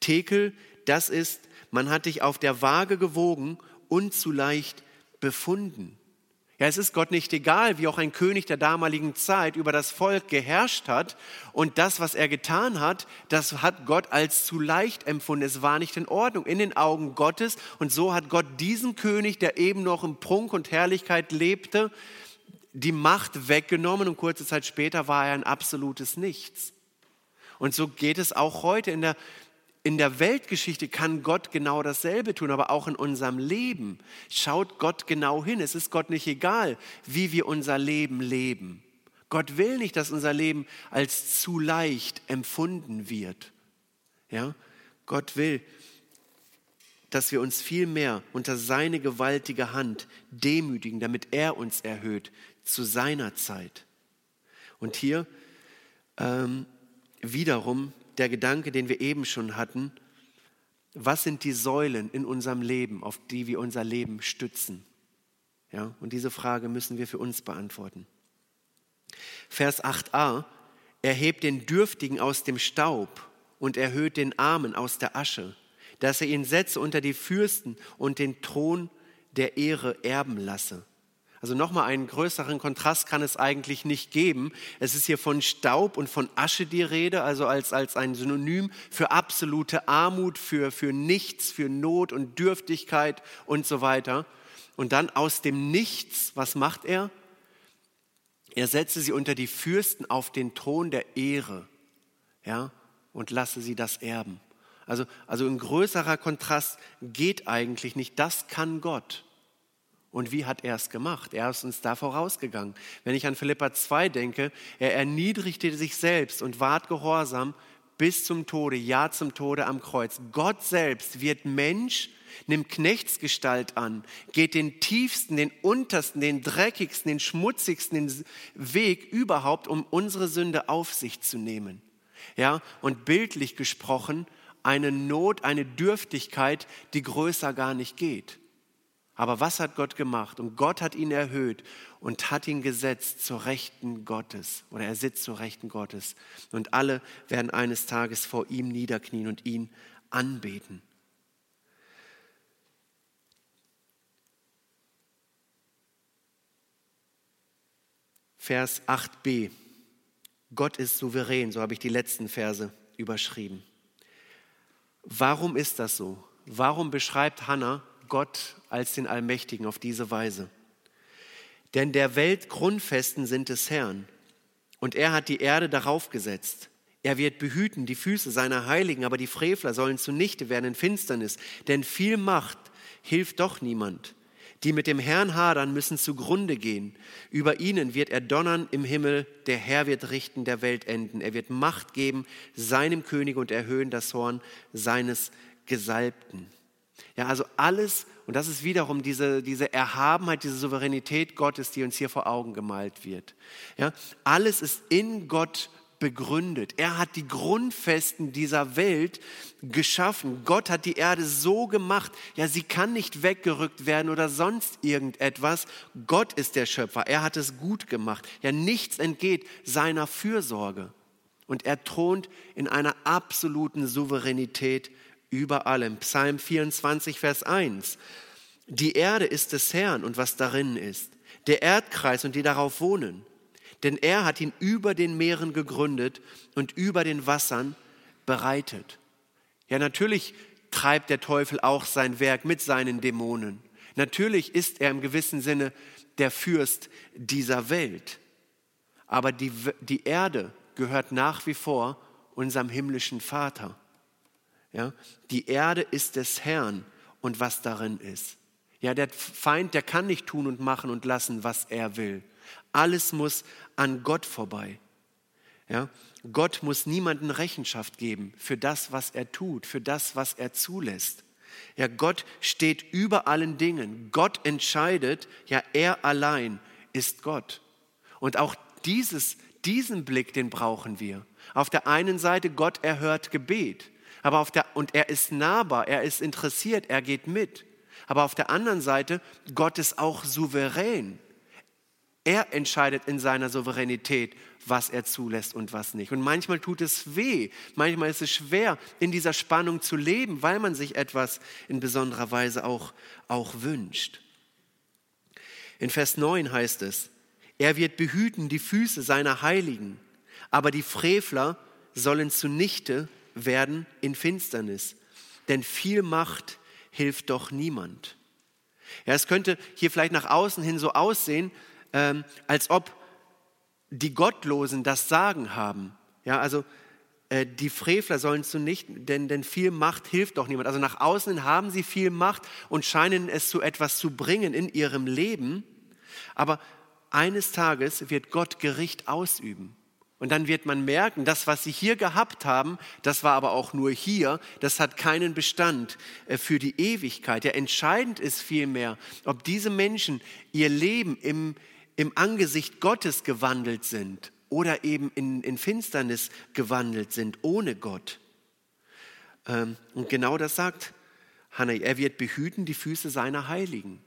[SPEAKER 1] Tekel, das ist, man hat dich auf der Waage gewogen und zu leicht befunden. Ja, es ist Gott nicht egal, wie auch ein König der damaligen Zeit über das Volk geherrscht hat und das, was er getan hat, das hat Gott als zu leicht empfunden. Es war nicht in Ordnung in den Augen Gottes und so hat Gott diesen König, der eben noch in Prunk und Herrlichkeit lebte, die Macht weggenommen und kurze Zeit später war er ein absolutes Nichts. Und so geht es auch heute in der, in der Weltgeschichte kann Gott genau dasselbe tun, aber auch in unserem Leben schaut Gott genau hin. Es ist Gott nicht egal, wie wir unser Leben leben. Gott will nicht, dass unser Leben als zu leicht empfunden wird. Ja? Gott will, dass wir uns viel mehr unter seine gewaltige Hand demütigen, damit er uns erhöht zu seiner Zeit. Und hier ähm, wiederum der Gedanke, den wir eben schon hatten, was sind die Säulen in unserem Leben, auf die wir unser Leben stützen? Ja, und diese Frage müssen wir für uns beantworten. Vers 8a, erhebt den Dürftigen aus dem Staub und erhöht den Armen aus der Asche, dass er ihn setze unter die Fürsten und den Thron der Ehre erben lasse. Also nochmal einen größeren Kontrast kann es eigentlich nicht geben. Es ist hier von Staub und von Asche die Rede, also als, als ein Synonym für absolute Armut, für, für Nichts, für Not und Dürftigkeit und so weiter. Und dann aus dem Nichts, was macht er? Er setze sie unter die Fürsten auf den Thron der Ehre, ja, und lasse sie das erben. Also, also ein größerer Kontrast geht eigentlich nicht. Das kann Gott. Und wie hat er es gemacht? Er ist uns da vorausgegangen. Wenn ich an Philippa 2 denke, er erniedrigte sich selbst und ward gehorsam bis zum Tode, ja zum Tode am Kreuz. Gott selbst wird Mensch, nimmt Knechtsgestalt an, geht den tiefsten, den untersten, den dreckigsten, den schmutzigsten Weg überhaupt, um unsere Sünde auf sich zu nehmen. Ja, und bildlich gesprochen, eine Not, eine Dürftigkeit, die größer gar nicht geht. Aber was hat Gott gemacht? Und Gott hat ihn erhöht und hat ihn gesetzt zur Rechten Gottes. Oder er sitzt zur Rechten Gottes. Und alle werden eines Tages vor ihm niederknien und ihn anbeten. Vers 8b. Gott ist souverän, so habe ich die letzten Verse überschrieben. Warum ist das so? Warum beschreibt Hannah Gott als den Allmächtigen auf diese Weise. Denn der Welt Grundfesten sind des Herrn, und er hat die Erde darauf gesetzt. Er wird behüten die Füße seiner Heiligen, aber die Frevler sollen zunichte werden in Finsternis, denn viel Macht hilft doch niemand. Die mit dem Herrn hadern, müssen zugrunde gehen. Über ihnen wird er donnern im Himmel, der Herr wird richten der Welt enden. Er wird Macht geben seinem König und erhöhen das Horn seines Gesalbten. Ja, also alles, und das ist wiederum diese, diese Erhabenheit, diese Souveränität Gottes, die uns hier vor Augen gemalt wird. Ja, alles ist in Gott begründet. Er hat die Grundfesten dieser Welt geschaffen. Gott hat die Erde so gemacht, ja, sie kann nicht weggerückt werden oder sonst irgendetwas. Gott ist der Schöpfer. Er hat es gut gemacht. Ja, nichts entgeht seiner Fürsorge. Und er thront in einer absoluten Souveränität über allem. Psalm 24, Vers 1. Die Erde ist des Herrn und was darin ist, der Erdkreis und die darauf wohnen. Denn er hat ihn über den Meeren gegründet und über den Wassern bereitet. Ja, natürlich treibt der Teufel auch sein Werk mit seinen Dämonen. Natürlich ist er im gewissen Sinne der Fürst dieser Welt. Aber die, die Erde gehört nach wie vor unserem himmlischen Vater. Ja? Die Erde ist des Herrn und was darin ist. Ja, der Feind, der kann nicht tun und machen und lassen, was er will. Alles muss an Gott vorbei. Ja? Gott muss niemanden Rechenschaft geben für das, was er tut, für das, was er zulässt. Ja, Gott steht über allen Dingen. Gott entscheidet. Ja, er allein ist Gott. Und auch dieses, diesen Blick, den brauchen wir. Auf der einen Seite, Gott erhört Gebet. Aber auf der, und er ist nahbar, er ist interessiert, er geht mit. Aber auf der anderen Seite, Gott ist auch souverän. Er entscheidet in seiner Souveränität, was er zulässt und was nicht. Und manchmal tut es weh, manchmal ist es schwer, in dieser Spannung zu leben, weil man sich etwas in besonderer Weise auch, auch wünscht. In Vers 9 heißt es, er wird behüten die Füße seiner Heiligen, aber die Frevler sollen zunichte werden in Finsternis. Denn viel Macht hilft doch niemand. Ja, es könnte hier vielleicht nach außen hin so aussehen, ähm, als ob die Gottlosen das Sagen haben. Ja, also äh, die Frevler sollen zu nicht, denn, denn viel Macht hilft doch niemand. Also nach außen haben sie viel Macht und scheinen es zu etwas zu bringen in ihrem Leben. Aber eines Tages wird Gott Gericht ausüben. Und dann wird man merken, das, was sie hier gehabt haben, das war aber auch nur hier, das hat keinen Bestand äh, für die Ewigkeit. Ja, entscheidend ist vielmehr, ob diese Menschen ihr Leben im, im Angesicht Gottes gewandelt sind oder eben in, in Finsternis gewandelt sind, ohne Gott. Ähm, und genau das sagt Hannah. Er wird behüten die Füße seiner Heiligen.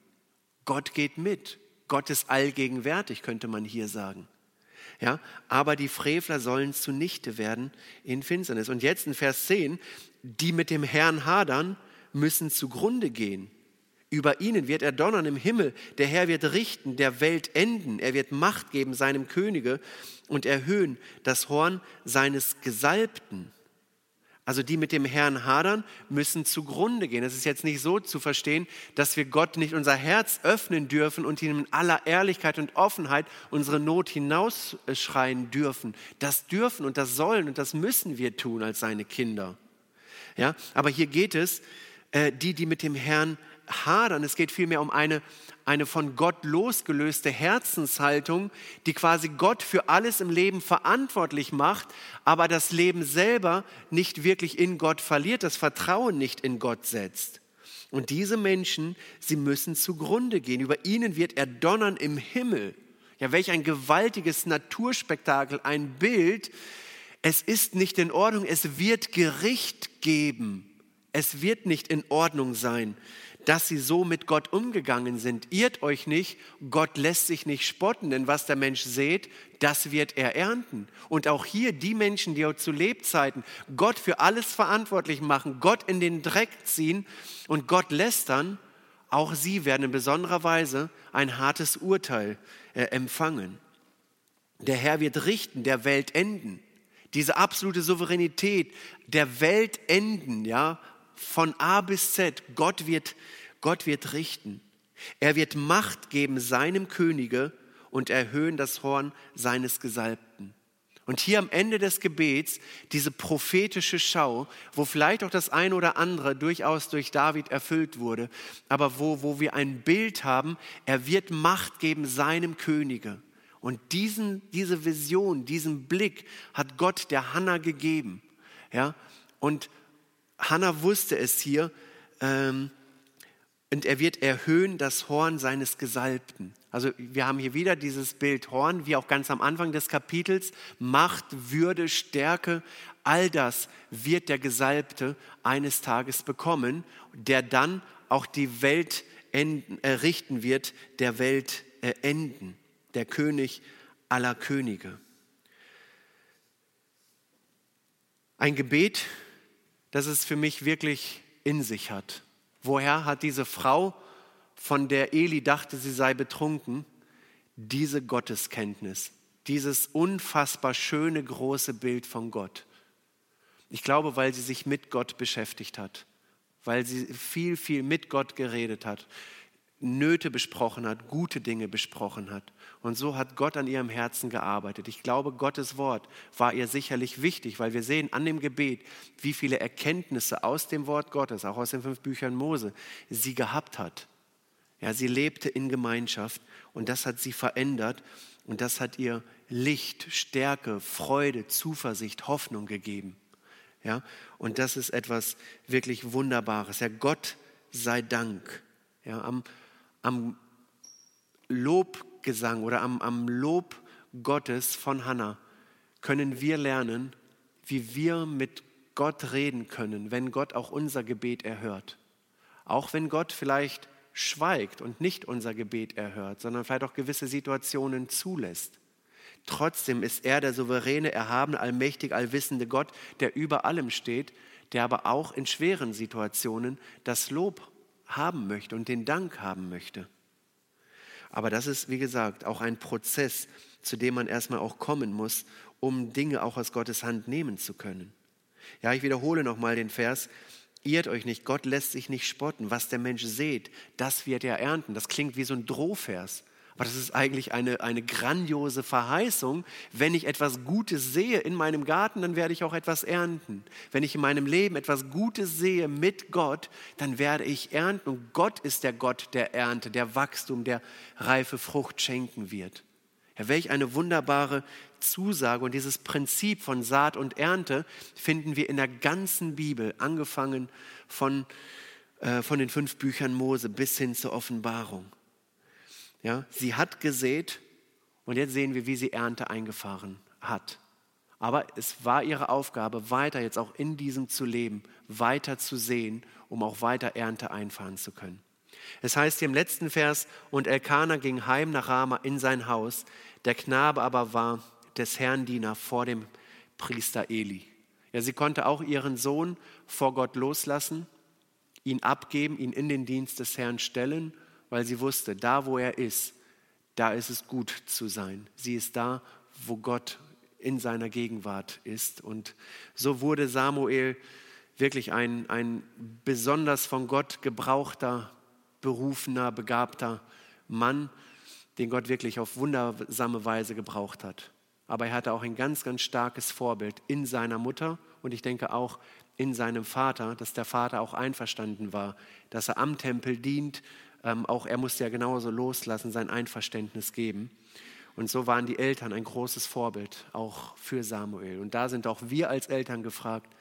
[SPEAKER 1] Gott geht mit. Gott ist allgegenwärtig, könnte man hier sagen. Ja, aber die Frevler sollen zunichte werden in Finsternis. Und jetzt in Vers 10, die mit dem Herrn hadern, müssen zugrunde gehen. Über ihnen wird er donnern im Himmel. Der Herr wird richten, der Welt enden. Er wird Macht geben seinem Könige und erhöhen das Horn seines Gesalbten. Also die mit dem Herrn hadern, müssen zugrunde gehen. Es ist jetzt nicht so zu verstehen, dass wir Gott nicht unser Herz öffnen dürfen und ihm in aller Ehrlichkeit und Offenheit unsere Not hinausschreien dürfen. Das dürfen und das sollen und das müssen wir tun als seine Kinder. Ja, aber hier geht es, äh, die, die mit dem Herrn hadern. Es geht vielmehr um eine, eine von Gott losgelöste Herzenshaltung, die quasi Gott für alles im Leben verantwortlich macht, aber das Leben selber nicht wirklich in Gott verliert, das Vertrauen nicht in Gott setzt. Und diese Menschen, sie müssen zugrunde gehen. Über ihnen wird er donnern im Himmel. Ja, welch ein gewaltiges Naturspektakel, ein Bild. Es ist nicht in Ordnung, es wird Gericht geben. Es wird nicht in Ordnung sein dass sie so mit Gott umgegangen sind. Irrt euch nicht, Gott lässt sich nicht spotten, denn was der Mensch sät, das wird er ernten. Und auch hier die Menschen, die auch zu Lebzeiten Gott für alles verantwortlich machen, Gott in den Dreck ziehen und Gott lästern, auch sie werden in besonderer Weise ein hartes Urteil äh, empfangen. Der Herr wird richten, der Welt enden. Diese absolute Souveränität der Welt enden, ja, von A bis Z. Gott wird, Gott wird richten. Er wird Macht geben seinem Könige und erhöhen das Horn seines Gesalbten. Und hier am Ende des Gebets diese prophetische Schau, wo vielleicht auch das eine oder andere durchaus durch David erfüllt wurde, aber wo, wo wir ein Bild haben, er wird Macht geben seinem Könige. Und diesen, diese Vision, diesen Blick hat Gott der Hanna gegeben. Ja? Und Hannah wusste es hier. Ähm, und er wird erhöhen das Horn seines Gesalbten. Also wir haben hier wieder dieses Bild Horn, wie auch ganz am Anfang des Kapitels. Macht, Würde, Stärke, all das wird der Gesalbte eines Tages bekommen, der dann auch die Welt enden, äh, richten wird, der Welt äh, enden, der König aller Könige. Ein Gebet, dass es für mich wirklich in sich hat. Woher hat diese Frau, von der Eli dachte, sie sei betrunken, diese Gotteskenntnis, dieses unfassbar schöne große Bild von Gott? Ich glaube, weil sie sich mit Gott beschäftigt hat, weil sie viel, viel mit Gott geredet hat, Nöte besprochen hat, gute Dinge besprochen hat. Und so hat Gott an ihrem Herzen gearbeitet. Ich glaube, Gottes Wort war ihr sicherlich wichtig, weil wir sehen an dem Gebet, wie viele Erkenntnisse aus dem Wort Gottes, auch aus den fünf Büchern Mose, sie gehabt hat. Ja, sie lebte in Gemeinschaft und das hat sie verändert und das hat ihr Licht, Stärke, Freude, Zuversicht, Hoffnung gegeben. Ja, und das ist etwas wirklich Wunderbares. Ja, Gott sei Dank. Ja, am, am Lobgesang oder am, am Lob Gottes von Hannah können wir lernen, wie wir mit Gott reden können, wenn Gott auch unser Gebet erhört. Auch wenn Gott vielleicht schweigt und nicht unser Gebet erhört, sondern vielleicht auch gewisse Situationen zulässt. Trotzdem ist er der souveräne, erhabene, allmächtig, allwissende Gott, der über allem steht, der aber auch in schweren Situationen das Lob haben möchte und den Dank haben möchte. Aber das ist, wie gesagt, auch ein Prozess, zu dem man erstmal auch kommen muss, um Dinge auch aus Gottes Hand nehmen zu können. Ja, ich wiederhole nochmal den Vers. Irrt euch nicht, Gott lässt sich nicht spotten. Was der Mensch sät, das wird er ernten. Das klingt wie so ein Drohvers. Aber das ist eigentlich eine, eine grandiose Verheißung. Wenn ich etwas Gutes sehe in meinem Garten, dann werde ich auch etwas ernten. Wenn ich in meinem Leben etwas Gutes sehe mit Gott, dann werde ich ernten. Und Gott ist der Gott der Ernte, der Wachstum, der reife Frucht schenken wird. Ja, welch eine wunderbare Zusage. Und dieses Prinzip von Saat und Ernte finden wir in der ganzen Bibel, angefangen von, äh, von den fünf Büchern Mose bis hin zur Offenbarung. Ja, sie hat gesät und jetzt sehen wir, wie sie Ernte eingefahren hat. Aber es war ihre Aufgabe, weiter jetzt auch in diesem zu leben, weiter zu sehen, um auch weiter Ernte einfahren zu können. Es heißt hier im letzten Vers, und Elkanah ging heim nach Rama in sein Haus, der Knabe aber war des Herrn Diener vor dem Priester Eli. Ja, sie konnte auch ihren Sohn vor Gott loslassen, ihn abgeben, ihn in den Dienst des Herrn stellen weil sie wusste, da wo er ist, da ist es gut zu sein. Sie ist da, wo Gott in seiner Gegenwart ist. Und so wurde Samuel wirklich ein, ein besonders von Gott gebrauchter, berufener, begabter Mann, den Gott wirklich auf wundersame Weise gebraucht hat. Aber er hatte auch ein ganz, ganz starkes Vorbild in seiner Mutter und ich denke auch in seinem Vater, dass der Vater auch einverstanden war, dass er am Tempel dient, ähm, auch er musste ja genauso loslassen, sein Einverständnis geben. Und so waren die Eltern ein großes Vorbild, auch für Samuel. Und da sind auch wir als Eltern gefragt,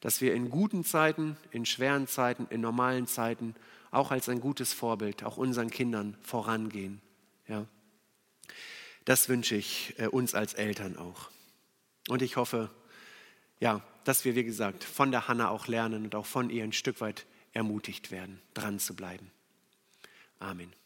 [SPEAKER 1] dass wir in guten Zeiten, in schweren Zeiten, in normalen Zeiten auch als ein gutes Vorbild auch unseren Kindern vorangehen. Ja. Das wünsche ich äh, uns als Eltern auch. Und ich hoffe, ja, dass wir, wie gesagt, von der Hanna auch lernen und auch von ihr ein Stück weit ermutigt werden, dran zu bleiben. Amen.